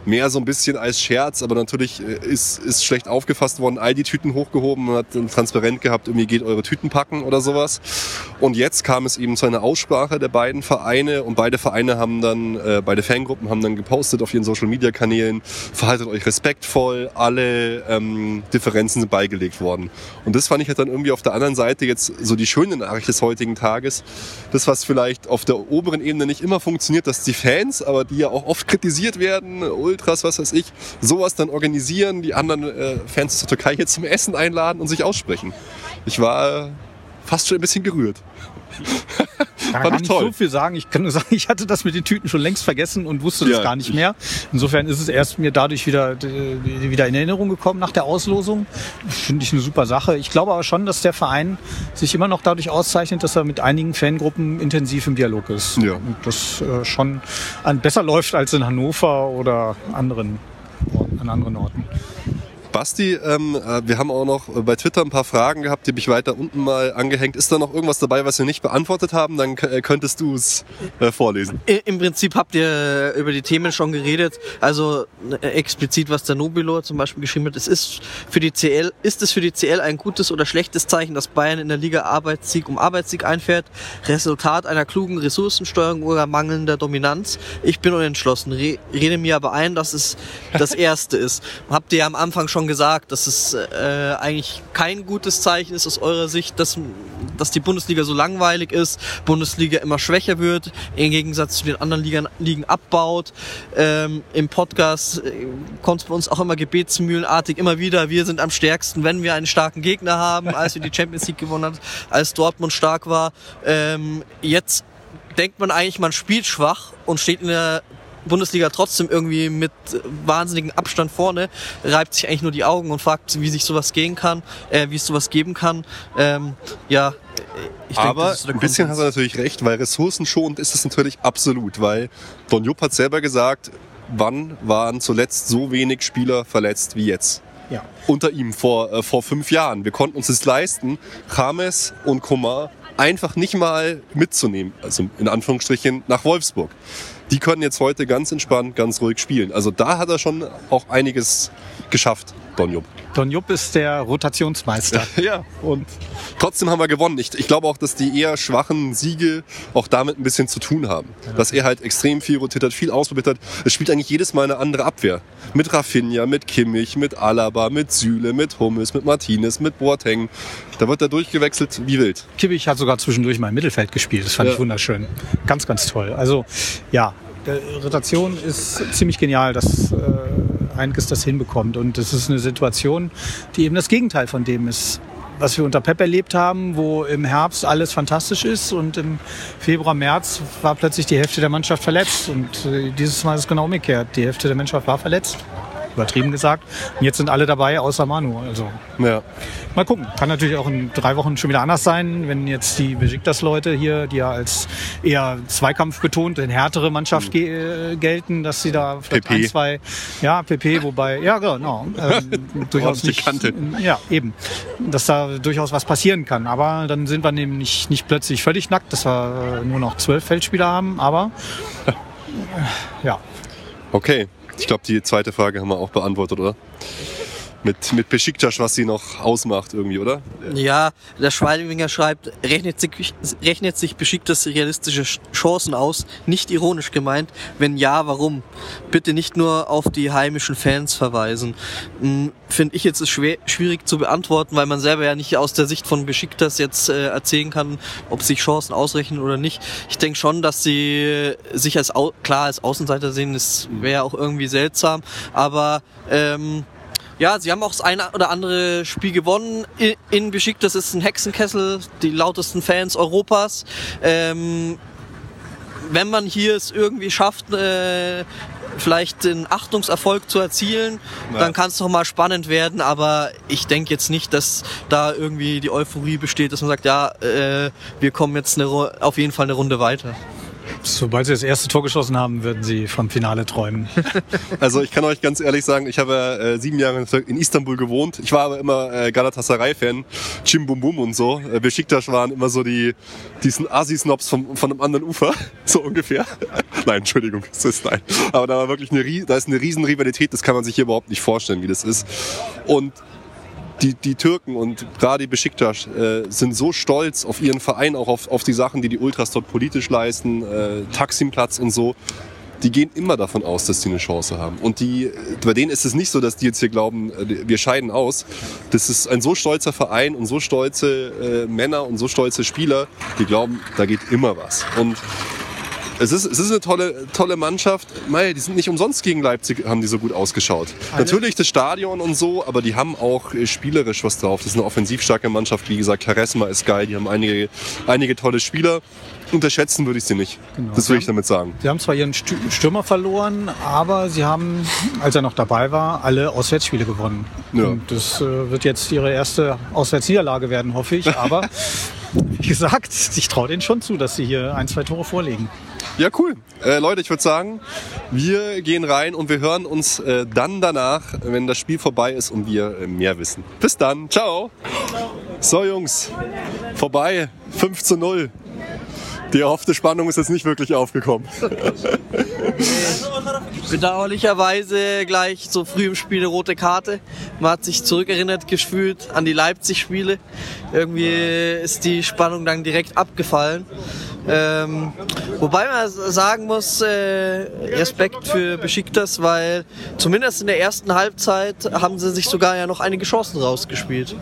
mehr so ein bisschen als Scherz, aber natürlich äh, ist, ist schlecht aufgefasst worden, all die Tüten hochgehoben und hat ein Transparent gehabt, irgendwie geht eure Tüten packen oder sowas. Und jetzt kam es eben zu einer Aussprache der beiden Vereine und beide Vereine haben dann, äh, beide Fangruppen haben dann gepostet auf ihren Social Media Kanälen, verhaltet euch respektvoll, alle ähm, Differenzen sind beigelegt worden. Und das fand ich halt dann irgendwie auf der anderen Seite jetzt so die schöne Nachricht des heutigen Tages. Das, was vielleicht auf der oberen Ebene nicht immer funktioniert, dass die Fans, aber die ja auch oft kritisiert werden, Ultras, was weiß ich, sowas dann organisieren, die anderen äh, Fans der Türkei jetzt zum Essen einladen und sich aussprechen. Ich war äh, fast schon ein bisschen gerührt. Fand kann ich toll. so viel sagen. Ich kann nur sagen, ich hatte das mit den Tüten schon längst vergessen und wusste das Ja, gar nicht ich- mehr. Insofern ist es erst mir dadurch wieder, äh, wieder in Erinnerung gekommen nach der Auslosung. Finde ich eine super Sache. Ich glaube aber schon, dass der Verein sich immer noch dadurch auszeichnet, dass er mit einigen Fangruppen intensiv im Dialog ist. Ja. Und das äh, schon besser läuft als in Hannover oder anderen, an anderen Orten. Basti, ähm, äh, wir haben auch noch äh, bei Twitter ein paar Fragen gehabt, die habe ich weiter unten mal angehängt. Ist da noch irgendwas dabei, was wir nicht beantwortet haben? Dann äh, könntest du es äh, vorlesen. Im Prinzip habt ihr über die Themen schon geredet. Also äh, explizit, was der Nobilo zum Beispiel geschrieben hat. Es ist für die CL, ist es für die CL ein gutes oder schlechtes Zeichen, dass Bayern in der Liga Arbeitssieg um Arbeitssieg einfährt? Resultat einer klugen Ressourcensteuerung oder mangelnder Dominanz? Ich bin unentschlossen. Re rede mir aber ein, dass es das Erste ist. Habt ihr ja am Anfang schon gesagt, dass es äh, eigentlich kein gutes Zeichen ist aus eurer Sicht, dass, dass die Bundesliga so langweilig ist, Bundesliga immer schwächer wird, im Gegensatz zu den anderen Ligen, Ligen abbaut. Ähm, Im Podcast äh, kommt es bei uns auch immer gebetsmühlenartig immer wieder, wir sind am stärksten, wenn wir einen starken Gegner haben, als wir die Champions League gewonnen haben, als Dortmund stark war. Ähm, jetzt denkt man eigentlich, man spielt schwach und steht in der Bundesliga trotzdem irgendwie mit wahnsinnigem Abstand vorne, reibt sich eigentlich nur die Augen und fragt, wie sich sowas gehen kann, äh, wie es sowas geben kann. Ähm, ja, ich denke, Aber das ist so der ein bisschen hat er natürlich recht, weil ressourcenschonend ist es natürlich absolut, weil Don Jupp hat selber gesagt, wann waren zuletzt so wenig Spieler verletzt wie jetzt? Ja. Unter ihm vor, äh, vor fünf Jahren. Wir konnten uns das leisten, James und Komar einfach nicht mal mitzunehmen, also in Anführungsstrichen nach Wolfsburg. Die können jetzt heute ganz entspannt, ganz ruhig spielen. Also da hat er schon auch einiges geschafft, Don Jupp. Don Jupp ist der Rotationsmeister. Ja, und trotzdem haben wir gewonnen. Ich, ich glaube auch, dass die eher schwachen Siege auch damit ein bisschen zu tun haben. Dass er halt extrem viel rotiert hat, viel ausprobiert hat. Es spielt eigentlich jedes Mal eine andere Abwehr. Mit Rafinha, mit Kimmich, mit Alaba, mit Süle, mit Hummels, mit Martinez, mit Boateng. Da wird er durchgewechselt wie wild. Kimmich hat sogar zwischendurch mal im Mittelfeld gespielt. Das fand Ja. ich wunderschön. Ganz, ganz toll. Also ja, der Rotation ist ziemlich genial, dass äh, Heinkes das hinbekommt. Und das ist eine Situation, die eben das Gegenteil von dem ist, was wir unter Pep erlebt haben, wo im Herbst alles fantastisch ist und im Februar, März war plötzlich die Hälfte der Mannschaft verletzt. Und äh, dieses Mal ist es genau umgekehrt. Die Hälfte der Mannschaft war verletzt übertrieben gesagt. Und jetzt sind alle dabei, außer Manu. Also Ja. mal gucken. Kann natürlich auch in drei Wochen schon wieder anders sein, wenn jetzt die Besiktas-Leute hier, die ja als eher Zweikampf betont, in härtere Mannschaft ge äh, gelten, dass sie da vielleicht PP. ein, zwei, ja, PP, wobei, ja, genau, ähm, durchaus nicht, Kante. ja, eben, dass da durchaus was passieren kann. Aber dann sind wir nämlich nicht, plötzlich völlig nackt, dass wir nur noch zwölf Feldspieler haben, aber ja, Okay. Ich glaube, die zweite Frage haben wir auch beantwortet, oder? Mit, mit Besiktas, was sie noch ausmacht irgendwie, oder? Ja, der Schweidinger schreibt, rechnet sich, rechnet sich beschicktes realistische Ch- Chancen aus, nicht ironisch gemeint. Wenn ja, warum? Bitte nicht nur auf die heimischen Fans verweisen. Hm, Finde ich jetzt schwer, schwierig zu beantworten, weil man selber ja nicht aus der Sicht von Besiktas jetzt äh, erzählen kann, ob sich Chancen ausrechnen oder nicht. Ich denke schon, dass sie äh, sich als klar als Außenseiter sehen, das wäre auch irgendwie seltsam, aber ähm, ja, sie haben auch das eine oder andere Spiel gewonnen in, Besiktas. Das ist ein Hexenkessel, die lautesten Fans Europas. Ähm, wenn man hier es irgendwie schafft, äh, vielleicht den Achtungserfolg zu erzielen, Ja. dann kann es doch mal spannend werden. Aber ich denke jetzt nicht, dass da irgendwie die Euphorie besteht, dass man sagt, ja, äh, wir kommen jetzt eine, auf jeden Fall eine Runde weiter. Sobald sie das erste Tor geschossen haben, würden sie vom Finale träumen. Also ich kann euch ganz ehrlich sagen, ich habe äh, sieben Jahre in Istanbul gewohnt. Ich war aber immer äh, Galatasaray-Fan, Chim Bum Bum und so. Äh, Besiktas waren immer so die diesen Assi-Snobs vom, von einem anderen Ufer, so ungefähr. nein, Entschuldigung, das ist nein. Aber da war wirklich eine, da ist eine riesen Rivalität, das kann man sich hier überhaupt nicht vorstellen, wie das ist. Und die, die Türken und gerade die Besiktas äh, sind so stolz auf ihren Verein, auch auf, auf die Sachen, die die Ultras dort politisch leisten, äh, Taksimplatz und so. Die gehen immer davon aus, dass die eine Chance haben. Und die, bei denen ist es nicht so, dass die jetzt hier glauben, äh, wir scheiden aus. Das ist ein so stolzer Verein und so stolze äh, Männer und so stolze Spieler, die glauben, da geht immer was. Und es ist, es ist eine tolle, tolle Mannschaft. Mei, die sind nicht umsonst gegen Leipzig, haben die so gut ausgeschaut. Natürlich das Stadion und so, aber die haben auch äh, spielerisch was drauf. Das ist eine offensiv starke Mannschaft. Wie gesagt, Charisma ist geil. Die haben einige, einige tolle Spieler. Unterschätzen würde ich sie nicht. Das will ich damit sagen. Sie haben zwar ihren Stü- Stürmer verloren, aber sie haben, als er noch dabei war, alle Auswärtsspiele gewonnen. Ja. Und das äh, wird jetzt ihre erste Auswärtsniederlage werden, hoffe ich. Aber wie gesagt, ich traue denen schon zu, dass sie hier ein, zwei Tore vorlegen. Ja, cool. Äh, Leute, ich würde sagen, wir gehen rein und wir hören uns äh, dann danach, wenn das Spiel vorbei ist und wir äh, mehr wissen. Bis dann. Ciao. So, Jungs. Vorbei. 5 zu 0. Die erhoffte Spannung ist jetzt nicht wirklich aufgekommen. Bedauerlicherweise gleich so früh im Spiel eine rote Karte. Man hat sich zurückerinnert gefühlt an die Leipzig-Spiele. Irgendwie ist die Spannung dann direkt abgefallen. Ähm, wobei man sagen muss, äh, Respekt für Besiktas, weil zumindest in der ersten Halbzeit haben sie sich sogar ja noch einige Chancen rausgespielt.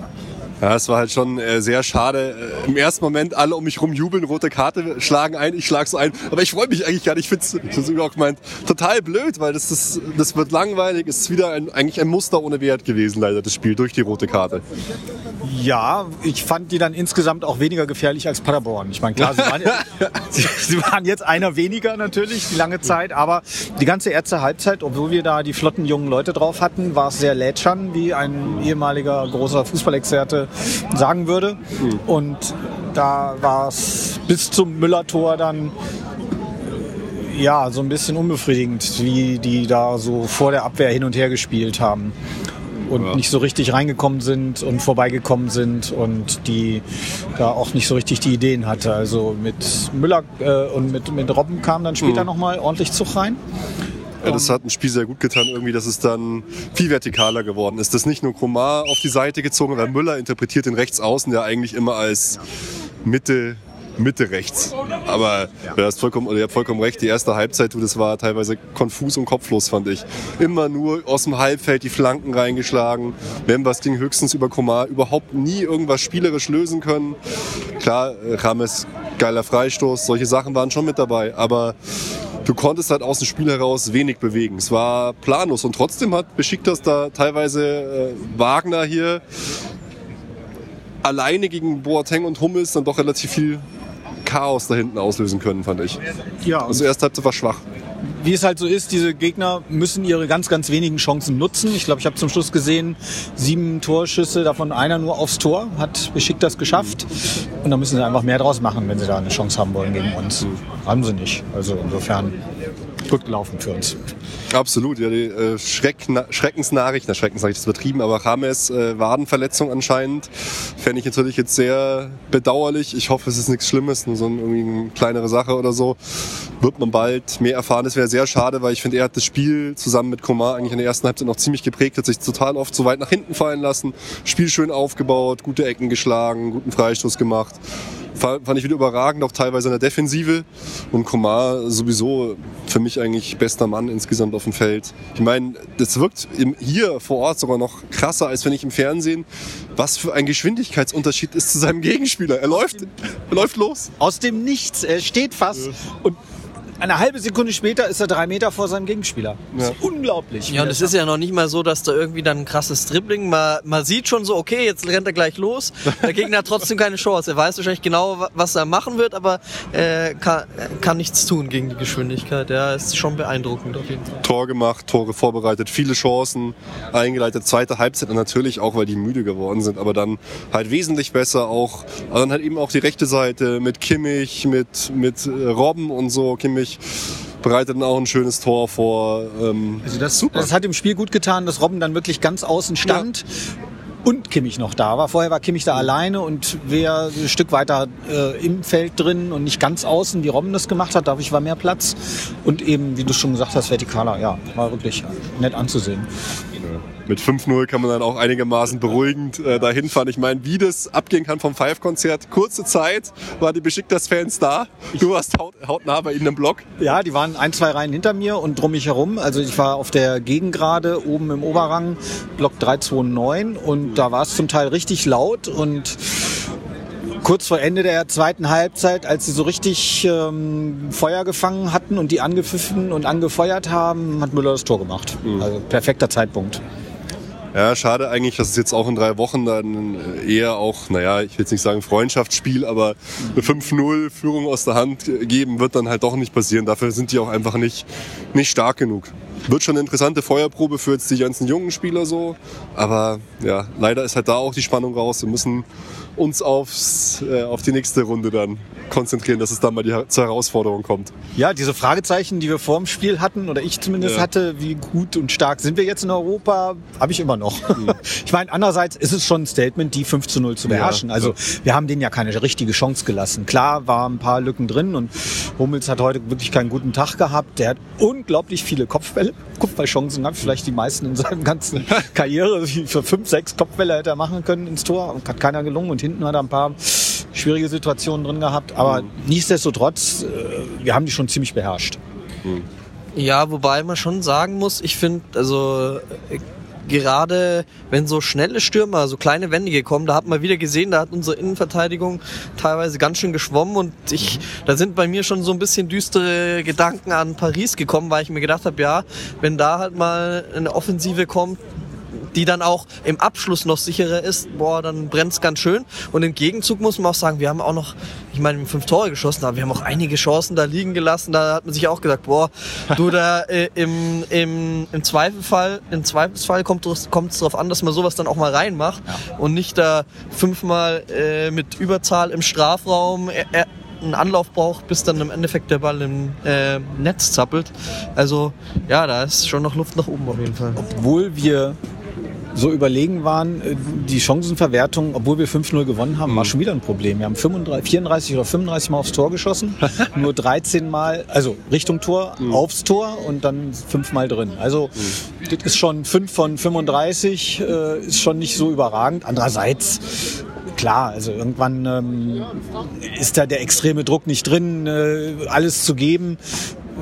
Ja, es war halt schon äh, sehr schade. Äh, Im ersten Moment alle um mich rum jubeln, rote Karte schlagen ein, ich schlag so ein. Aber ich freue mich eigentlich gar nicht. Ich finde es, auch gemeint, total blöd, weil das, ist, das wird langweilig. Es ist wieder ein, eigentlich ein Muster ohne Wert gewesen, leider, das Spiel durch die rote Karte. Ja, ich fand die dann insgesamt auch weniger gefährlich als Paderborn. Ich meine, klar, sie waren, sie, sie waren jetzt einer weniger natürlich, die lange Zeit, aber die ganze erste Halbzeit, obwohl wir da die flotten jungen Leute drauf hatten, war es sehr lätschern, wie ein ehemaliger großer Fußballexperte sagen würde. Und da war es bis zum Müller-Tor dann ja, so ein bisschen unbefriedigend, wie die da so vor der Abwehr hin und her gespielt haben und Ja. nicht so richtig reingekommen sind und vorbeigekommen sind und die da auch nicht so richtig die Ideen hatte. Also mit Müller äh, und mit, mit Robben kam dann später Mhm. noch mal ordentlich Zug rein. Ja, das hat ein Spiel sehr gut getan, irgendwie, dass es dann viel vertikaler geworden ist. Dass nicht nur Komar auf die Seite gezogen, weil Müller interpretiert den Rechtsaußen ja eigentlich immer als Mitte, Mitte rechts. Aber du hast vollkommen, ihr habt vollkommen recht, die erste Halbzeit, du, das war teilweise konfus und kopflos, fand ich. Immer nur aus dem Halbfeld die Flanken reingeschlagen. Wenn was ging höchstens über Komar, überhaupt nie irgendwas spielerisch lösen können. Klar, äh, Rames, geiler Freistoß, solche Sachen waren schon mit dabei, aber du konntest halt aus dem Spiel heraus wenig bewegen. Es war planlos und trotzdem hat Besiktas da teilweise äh, Wagner hier alleine gegen Boateng und Hummels dann doch relativ viel Chaos da hinten auslösen können, fand ich. Ja, Also erste Halbzeit war schwach. Wie es halt so ist, diese Gegner müssen ihre ganz, ganz wenigen Chancen nutzen. Ich glaube, ich habe zum Schluss gesehen, sieben Torschüsse, davon einer nur aufs Tor, hat Beschickt das geschafft. Und da müssen sie einfach mehr draus machen, wenn sie da eine Chance haben wollen gegen uns. Haben sie nicht. Also insofern gut gelaufen für uns. Absolut, ja, die äh, Schreckna Schreckensnachricht, na Schreckensnachricht ist übertrieben, aber James äh, Wadenverletzung anscheinend, fände ich natürlich jetzt sehr bedauerlich. Ich hoffe, es ist nichts Schlimmes, nur so ein, irgendwie eine kleinere Sache oder so. Wird man bald mehr erfahren. Das wäre sehr schade, weil ich finde, er hat das Spiel zusammen mit Komar eigentlich in der ersten Halbzeit noch ziemlich geprägt, hat sich total oft so weit nach hinten fallen lassen, Spiel schön aufgebaut, gute Ecken geschlagen, guten Freistoß gemacht. Fand ich wieder überragend, auch teilweise in der Defensive. Und Komar sowieso für mich eigentlich bester Mann insgesamt auf dem Feld. Ich meine, das wirkt im, hier vor Ort sogar noch krasser, als wenn ich im Fernsehen, was für ein Geschwindigkeitsunterschied ist zu seinem Gegenspieler. Er läuft, er läuft los. Aus dem Nichts, er steht fast und eine halbe Sekunde später ist er drei Meter vor seinem Gegenspieler. Das ist unglaublich. Ja, und es ist ja noch nicht mal so, dass da irgendwie dann ein krasses Dribbling, man, man sieht schon so, okay, jetzt rennt er gleich los. Der Gegner hat trotzdem keine Chance. Er weiß wahrscheinlich genau, wa- was er machen wird, aber äh, kann, kann nichts tun gegen die Geschwindigkeit. Ja, ist schon beeindruckend auf jeden Fall. Tor gemacht, Tore vorbereitet, viele Chancen eingeleitet. Zweite Halbzeit und natürlich auch, weil die müde geworden sind, aber dann halt wesentlich besser auch. Aber dann halt eben auch die rechte Seite mit Kimmich, mit, mit äh, Robben und so. Kimmich bereitet dann auch ein schönes Tor vor. Ähm, Also das, das hat dem Spiel gut getan, dass Robben dann wirklich ganz außen stand. Und Kimmich noch da war. Vorher war Kimmich da alleine und wer ein Stück weiter äh, im Feld drin und nicht ganz außen, wie Robben das gemacht hat, dadurch war mehr Platz. Und eben, wie du schon gesagt hast, vertikaler, ja, war wirklich nett anzusehen. Mit 5-0 kann man dann auch einigermaßen beruhigend äh, dahin fahren. Ich meine, wie das abgehen kann vom Five-Konzert. Kurze Zeit waren die Besiktas-Fans da. Du warst haut, hautnah bei ihnen im Block. Ja, die waren ein, zwei Reihen hinter mir und drum mich herum. Also ich war auf der Gegengrade oben im Oberrang, Block 329 und da war es zum Teil richtig laut und kurz vor Ende der zweiten Halbzeit, als sie so richtig ähm, Feuer gefangen hatten und die angepfiffen und angefeuert haben, hat Müller das Tor gemacht. Also perfekter Zeitpunkt. Ja, schade eigentlich, dass es jetzt auch in drei Wochen dann eher auch, naja, ich will jetzt nicht sagen Freundschaftsspiel, aber eine 5-0 Führung aus der Hand geben wird dann halt doch nicht passieren. Dafür sind die auch einfach nicht, nicht stark genug. Wird schon eine interessante Feuerprobe für jetzt die ganzen jungen Spieler so. Aber ja, leider ist halt da auch die Spannung raus. Wir müssen uns aufs, äh, auf die nächste Runde dann konzentrieren, dass es dann mal die, zur Herausforderung kommt. Ja, diese Fragezeichen, die wir vor dem Spiel hatten, oder ich zumindest Ja. hatte, wie gut und stark sind wir jetzt in Europa, habe ich immer noch. Ich meine, andererseits ist es schon ein Statement, die 5 zu 0 zu beherrschen. Ja, also ja. wir haben denen ja keine richtige Chance gelassen. Klar waren ein paar Lücken drin und Hummels hat heute wirklich keinen guten Tag gehabt. Der hat unglaublich viele Kopfbälle, Kopfballchancen gehabt, vielleicht die meisten in seinem ganzen Karriere. Für fünf, sechs Kopfbälle hätte er machen können ins Tor, hat keiner gelungen und hinten hat er ein paar schwierige Situationen drin gehabt. Aber nichtsdestotrotz, äh, wir haben die schon ziemlich beherrscht. Ja, wobei man schon sagen muss, ich finde, also äh, gerade wenn so schnelle Stürmer, so kleine Wendige kommen, da hat man wieder gesehen, da hat unsere Innenverteidigung teilweise ganz schön geschwommen und ich, da sind bei mir schon so ein bisschen düstere Gedanken an Paris gekommen, weil ich mir gedacht habe, ja, wenn da halt mal eine Offensive kommt, die dann auch im Abschluss noch sicherer ist, boah, dann brennt's ganz schön. Und im Gegenzug muss man auch sagen, wir haben auch noch, ich meine, fünf Tore geschossen, aber wir haben auch einige Chancen da liegen gelassen. Da hat man sich auch gesagt, boah, du da äh, im, im, im Zweifelsfall, im Zweifelsfall kommt es darauf an, dass man sowas dann auch mal reinmacht und nicht da fünfmal äh, mit Überzahl im Strafraum äh, äh, einen Anlauf braucht, bis dann im Endeffekt der Ball im äh, Netz zappelt. Also ja, da ist schon noch Luft nach oben auf jeden Fall. obwohl wir so überlegen waren, äh, die Chancenverwertung, obwohl wir 5-0 gewonnen haben, war schon wieder ein Problem. Wir haben 35, 34 oder 35 Mal aufs Tor geschossen, nur 13 Mal, also Richtung Tor, aufs Tor und dann 5 Mal drin. Also das ist schon 5 von 35, äh, ist schon nicht so überragend. Andererseits Klar, also irgendwann ähm, ist da der extreme Druck nicht drin, äh, alles zu geben.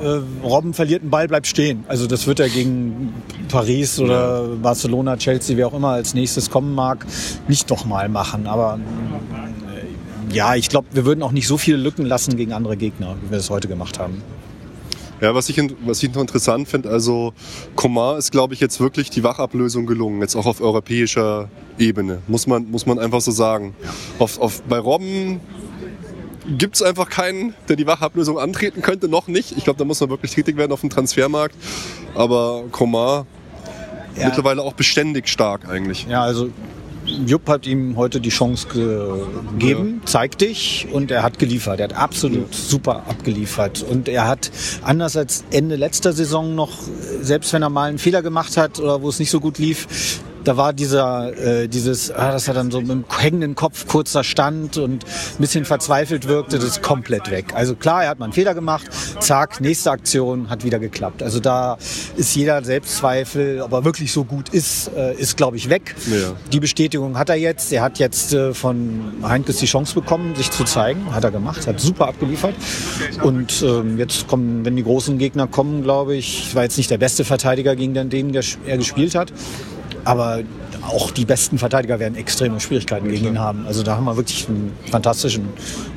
Äh, Robben verliert einen Ball, bleibt stehen. Also das wird er gegen Paris oder Barcelona, Chelsea, wer auch immer als nächstes kommen mag, nicht nochmal machen. Aber äh, ja, ich glaube, wir würden auch nicht so viele Lücken lassen gegen andere Gegner, wie wir es heute gemacht haben. Ja, was ich, was ich noch interessant finde, also Coman ist, glaube ich, jetzt wirklich die Wachablösung gelungen, jetzt auch auf europäischer Ebene, muss man, muss man einfach so sagen. Ja. Auf, auf, bei Robben gibt es einfach keinen, der die Wachablösung antreten könnte, noch nicht. Ich glaube, da muss man wirklich tätig werden auf dem Transfermarkt. Aber Coman ja. mittlerweile auch beständig stark eigentlich. Ja, also Jupp hat ihm heute die Chance gegeben, ja. zeig dich und er hat geliefert. Er hat absolut ja. super abgeliefert und er hat anders als Ende letzter Saison noch, selbst wenn er mal einen Fehler gemacht hat oder wo es nicht so gut lief, da war dieser, äh, dieses, ah, dass er dann so mit dem hängenden Kopf kurz da stand und ein bisschen verzweifelt wirkte, das ist komplett weg. Also klar, er hat mal einen Fehler gemacht, zack, nächste Aktion, hat wieder geklappt. Also da ist jeder Selbstzweifel, ob er wirklich so gut ist, äh, ist glaube ich weg. Ja. Die Bestätigung hat er jetzt. Er hat jetzt äh, von Heinkes die Chance bekommen, sich zu zeigen. Hat er gemacht, hat super abgeliefert. Und ähm, jetzt kommen, wenn die großen Gegner kommen, glaube ich, war jetzt nicht der beste Verteidiger, gegen den er gespielt hat. Aber auch die besten Verteidiger werden extreme Schwierigkeiten gegen ihn haben. Also da haben wir wirklich einen fantastischen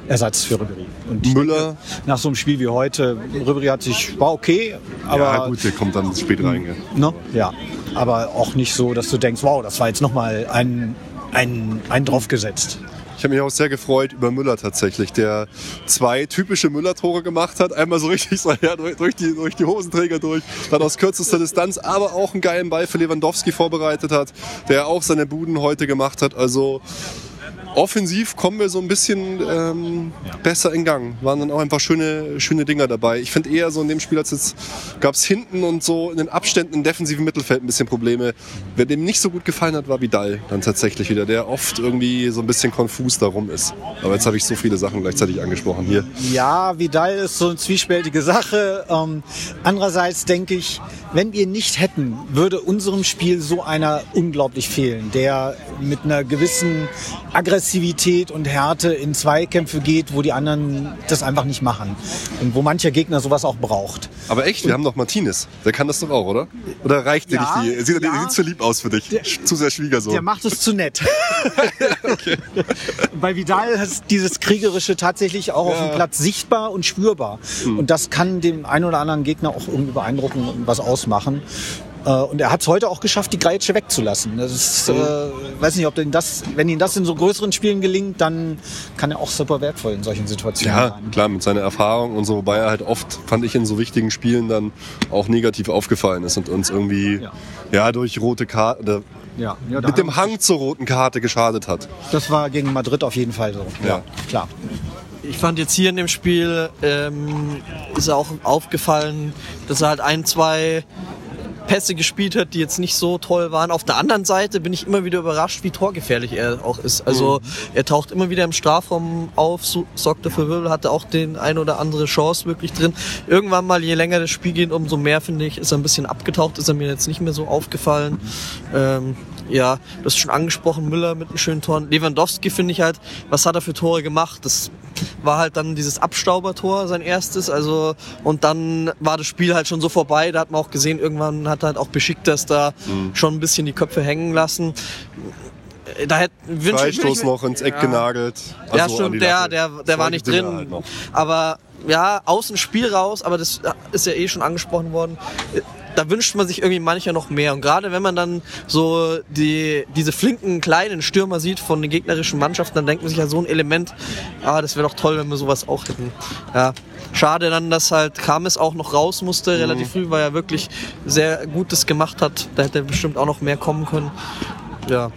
Ersatz für Ribery. Und Müller. Nach so einem Spiel wie heute, Ribery hat sich, war okay, aber. Ja, gut, der kommt dann spät rein. Ja. Ne? ja. Aber auch nicht so, dass du denkst, wow, das war jetzt nochmal ein, ein, ein draufgesetzt. Ich habe mich auch sehr gefreut über Müller tatsächlich, der zwei typische Müller-Tore gemacht hat. Einmal so richtig so, ja, durch, die, durch die Hosenträger durch, dann aus kürzester Distanz, aber auch einen geilen Ball für Lewandowski vorbereitet hat, der auch seine Buden heute gemacht hat. Also offensiv kommen wir so ein bisschen ähm, ja. besser in Gang. Waren dann auch einfach schöne, schöne Dinger dabei. Ich finde eher so in dem Spiel als jetzt gab es hinten und so in den Abständen im defensiven Mittelfeld ein bisschen Probleme. Wer dem nicht so gut gefallen hat, war Vidal dann tatsächlich wieder, der oft irgendwie so ein bisschen konfus darum ist. Aber jetzt habe ich so viele Sachen gleichzeitig angesprochen hier. Ja, Vidal ist so eine zwiespältige Sache. Ähm, andererseits denke ich, wenn wir nicht hätten, würde unserem Spiel so einer unglaublich fehlen, der mit einer gewissen Aggressivität und Härte in Zweikämpfe geht, wo die anderen das einfach nicht machen. Und wo mancher Gegner sowas auch braucht. Aber echt, wir haben doch Martinez. Der kann das doch auch, oder? Oder reicht dir ja, nicht die? Sieht, ja, der sieht zu lieb aus für dich. Der, zu sehr Schwiegersohn. Der macht es zu nett. okay. Bei Vidal ist dieses Kriegerische tatsächlich auch ja. auf dem Platz sichtbar und spürbar. Mhm. Und das kann dem einen oder anderen Gegner auch irgendwie beeindrucken und was ausmachen. Äh, und er hat es heute auch geschafft, die Greitsche wegzulassen. Das ist, äh, weiß nicht, ob denn das, wenn ihm das in so größeren Spielen gelingt, dann kann er auch super wertvoll in solchen Situationen ja, sein. klar, mit seiner Erfahrung und so, wobei er halt oft, fand ich, in so wichtigen Spielen dann auch negativ aufgefallen ist und uns irgendwie ja, ja durch rote Karte, ja, ja, mit dem Hang zur roten Karte geschadet hat. Das war gegen Madrid auf jeden Fall so. Ja, ja klar. Ich fand jetzt hier in dem Spiel ähm, ist auch aufgefallen, dass er halt ein, zwei Pässe gespielt hat, die jetzt nicht so toll waren. Auf der anderen Seite bin ich immer wieder überrascht, wie torgefährlich er auch ist. Also mhm. er taucht immer wieder im Strafraum auf, sorgt dafür Wirbel, hatte auch den ein oder andere Chance wirklich drin. Irgendwann mal, je länger das Spiel geht, umso mehr finde ich, ist er ein bisschen abgetaucht, ist er mir jetzt nicht mehr so aufgefallen. Ähm, ja, du hast schon angesprochen, Müller mit einem schönen Tor. Lewandowski finde ich halt, was hat er für Tore gemacht? Das war halt dann dieses Abstaubertor, sein erstes. Also, und dann war das Spiel halt schon so vorbei. Da hat man auch gesehen, irgendwann hat halt auch beschickt, dass da mhm. schon ein bisschen die Köpfe hängen lassen da hätte Freistoß noch ins Eck ja. genagelt. Also ja, stimmt, der, der, der war nicht drin. Halt aber ja, außen Spiel raus, aber das ist ja eh schon angesprochen worden da wünscht man sich irgendwie mancher noch mehr. Und gerade wenn man dann so die, diese flinken kleinen Stürmer sieht von den gegnerischen Mannschaften, dann denkt man sich ja so ein Element, ah, das wäre doch toll, wenn wir sowas auch hätten. Ja. Schade dann, dass halt Kames auch noch raus musste, mhm. relativ früh, weil er wirklich sehr Gutes gemacht hat. Da hätte bestimmt auch noch mehr kommen können. Ja,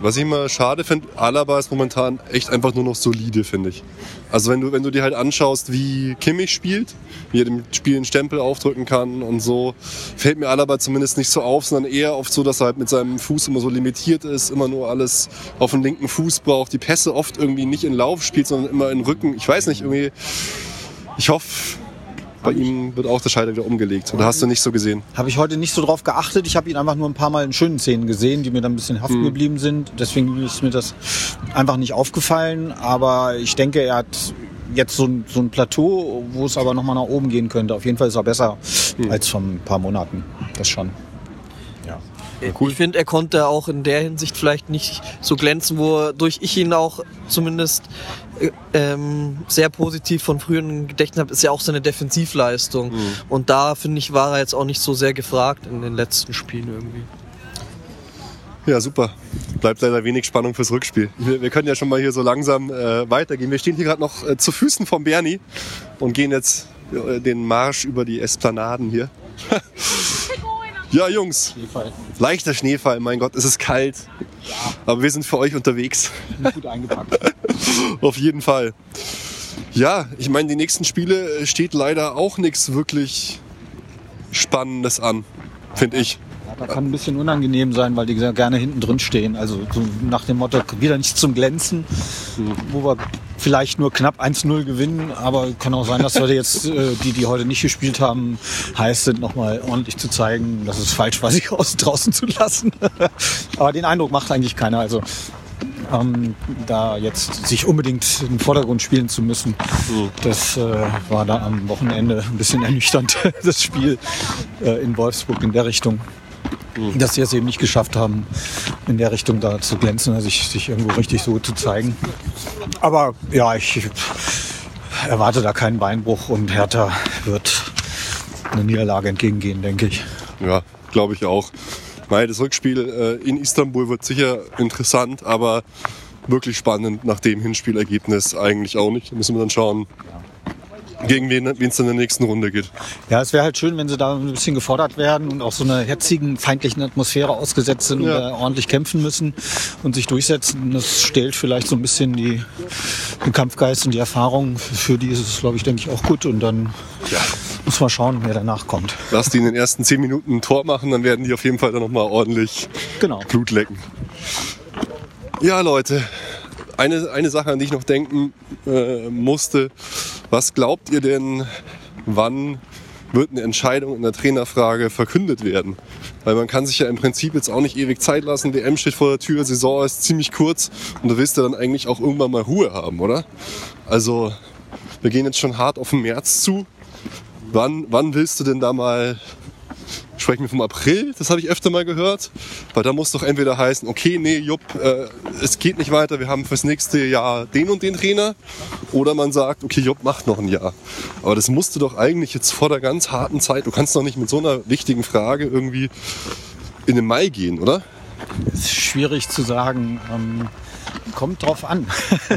was ich immer schade finde, Alaba ist momentan echt einfach nur noch solide, finde ich. Also wenn du, wenn du dir halt anschaust, wie Kimmich spielt, wie er dem Spiel einen Stempel aufdrücken kann und so, fällt mir Alaba zumindest nicht so auf, sondern eher oft so, dass er halt mit seinem Fuß immer so limitiert ist, immer nur alles auf den linken Fuß braucht, die Pässe oft irgendwie nicht in Lauf spielt, sondern immer in Rücken. Ich weiß nicht, irgendwie, ich hoffe, bei ihm wird auch der Schalter wieder umgelegt. Oder hast du nicht so gesehen? Habe ich heute nicht so drauf geachtet. Ich habe ihn einfach nur ein paar Mal in schönen Szenen gesehen, die mir dann ein bisschen haften mhm. geblieben sind. Deswegen ist mir das einfach nicht aufgefallen. Aber ich denke, er hat jetzt so ein, so ein Plateau, wo es aber nochmal nach oben gehen könnte. Auf jeden Fall ist er besser mhm. als vor ein paar Monaten. Das schon. Ja. Cool. Ich finde, er konnte auch in der Hinsicht vielleicht nicht so glänzen, wodurch ich ihn auch zumindest äh, ähm, sehr positiv von früheren Gedächtnis habe, ist ja auch seine Defensivleistung. Mhm. Und da, finde ich, war er jetzt auch nicht so sehr gefragt in den letzten Spielen irgendwie. Ja, super. Bleibt leider wenig Spannung fürs Rückspiel. Wir, wir können ja schon mal hier so langsam äh, weitergehen. Wir stehen hier gerade noch äh, zu Füßen vom Bernie und gehen jetzt äh, den Marsch über die Esplanaden hier. ja, Jungs. Schneefall. Leichter Schneefall, mein Gott, es ist kalt. Ja. Aber wir sind für euch unterwegs. Gut eingepackt. Auf jeden Fall. Ja, ich meine, die nächsten Spiele steht leider auch nichts wirklich Spannendes an, finde ich. Da kann ein bisschen unangenehm sein, weil die gerne hinten drin stehen. Also so nach dem Motto, wieder nicht zum Glänzen, wo wir vielleicht nur knapp 1-0 gewinnen, aber kann auch sein, dass wir jetzt, äh, die, die heute nicht gespielt haben, heiß sind, nochmal ordentlich zu zeigen, dass es falsch war, sich aus draußen zu lassen. aber den Eindruck macht eigentlich keiner. Also ähm, da jetzt sich unbedingt im Vordergrund spielen zu müssen. Mhm. Das äh, war da am Wochenende ein bisschen ernüchternd, das Spiel äh, in Wolfsburg in der Richtung mhm. dass sie es eben nicht geschafft haben, in der Richtung da zu glänzen, also sich, sich irgendwo richtig so zu zeigen. Aber ja, ich erwarte da keinen Beinbruch und Hertha wird eine Niederlage entgegengehen, denke ich. Ja, glaube ich auch. Weil das Rückspiel äh, in Istanbul wird sicher interessant, aber wirklich spannend nach dem Hinspielergebnis eigentlich auch nicht. Da müssen wir dann schauen, gegen wen es dann in der nächsten Runde geht. Ja, es wäre halt schön, wenn sie da ein bisschen gefordert werden und auch so einer herzigen, feindlichen Atmosphäre ausgesetzt sind ja. und ordentlich kämpfen müssen und sich durchsetzen. Das stellt vielleicht so ein bisschen die, den Kampfgeist und die Erfahrung. Für die ist es, glaube ich, denke ich, auch gut. Und dann ja. Muss man schauen, wer danach kommt. Lass die in den ersten zehn Minuten ein Tor machen, dann werden die auf jeden Fall dann nochmal ordentlich genau. Blut lecken. Ja, Leute, eine, eine Sache, an die ich noch denken äh, musste. Was glaubt ihr denn, wann wird eine Entscheidung in der Trainerfrage verkündet werden? Weil man kann sich ja im Prinzip jetzt auch nicht ewig Zeit lassen. DM steht vor der Tür, Saison ist ziemlich kurz und du willst ja dann eigentlich auch irgendwann mal Ruhe haben, oder? Also wir gehen jetzt schon hart auf den März zu. Wann, wann willst du denn da mal sprechen wir vom April, das habe ich öfter mal gehört, weil da muss doch entweder heißen, okay, nee, Jupp, äh, es geht nicht weiter, wir haben fürs nächste Jahr den und den Trainer, oder man sagt, okay, Jupp macht noch ein Jahr. Aber das musst du doch eigentlich jetzt vor der ganz harten Zeit, du kannst doch nicht mit so einer wichtigen Frage irgendwie in den Mai gehen, oder? Das ist schwierig zu sagen. Ähm Kommt drauf an.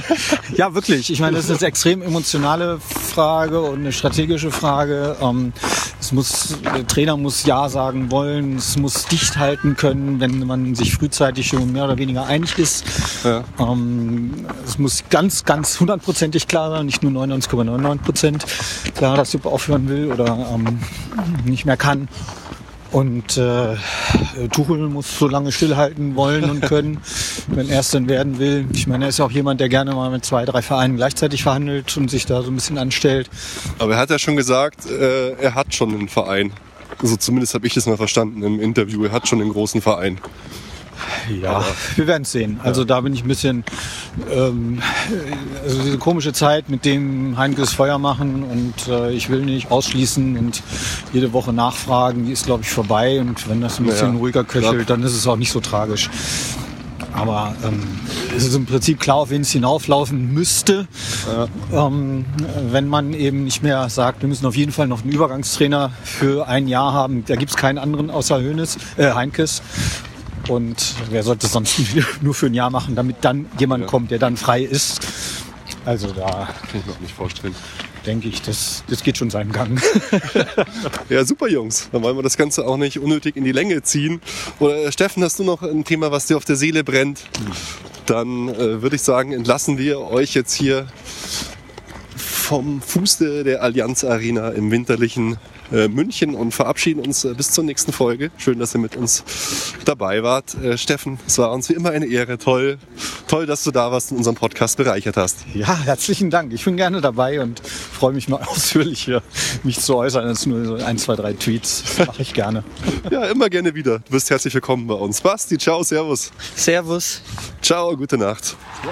ja, wirklich. Ich meine, das ist eine extrem emotionale Frage und eine strategische Frage. Ähm, es muss, der Trainer muss Ja sagen wollen, es muss dicht halten können, wenn man sich frühzeitig schon mehr oder weniger einig ist. Ja. Ähm, es muss ganz, ganz hundertprozentig klar sein, nicht nur 99,99 Prozent klar, dass Jupp aufhören will oder ähm, nicht mehr kann. Und äh, Tuchel muss so lange stillhalten wollen und können, wenn er es denn werden will. Ich meine, er ist ja auch jemand, der gerne mal mit zwei, drei Vereinen gleichzeitig verhandelt und sich da so ein bisschen anstellt. Aber er hat ja schon gesagt, äh, er hat schon einen Verein. So also zumindest habe ich es mal verstanden im Interview. Er hat schon einen großen Verein. Ja, Aber, wir werden es sehen. Also da bin ich ein bisschen, ähm, also diese komische Zeit mit dem Heinkes Feuer machen und äh, ich will nicht ausschließen und jede Woche nachfragen, die ist glaube ich vorbei und wenn das ein bisschen ja, ruhiger köchelt, dann ist es auch nicht so tragisch. Aber ähm, es ist im Prinzip klar, auf wen es hinauflaufen müsste, ja. ähm, wenn man eben nicht mehr sagt, wir müssen auf jeden Fall noch einen Übergangstrainer für ein Jahr haben. Da gibt es keinen anderen außer Hönes, äh, Heinkes. Und wer sollte es sonst nur für ein Jahr machen, damit dann jemand ja. kommt, der dann frei ist? Also da kann ich mir auch nicht vorstellen. Denke ich, das, das geht schon seinen Gang. ja, super Jungs. Dann wollen wir das Ganze auch nicht unnötig in die Länge ziehen. Oder äh, Steffen, hast du noch ein Thema, was dir auf der Seele brennt? Dann äh, würde ich sagen, entlassen wir euch jetzt hier vom Fuße der Allianz Arena im winterlichen äh, München und verabschieden uns äh, bis zur nächsten Folge. Schön, dass ihr mit uns dabei wart. Äh, Steffen, es war uns wie immer eine Ehre. Toll, toll, dass du da warst und unseren Podcast bereichert hast. Ja, herzlichen Dank. Ich bin gerne dabei und freue mich mal ausführlich hier mich zu äußern. Das sind nur so ein, zwei, drei Tweets. Das mache ich gerne. ja, immer gerne wieder. Du bist herzlich willkommen bei uns. Basti, ciao, servus. Servus. Ciao, gute Nacht. Ja.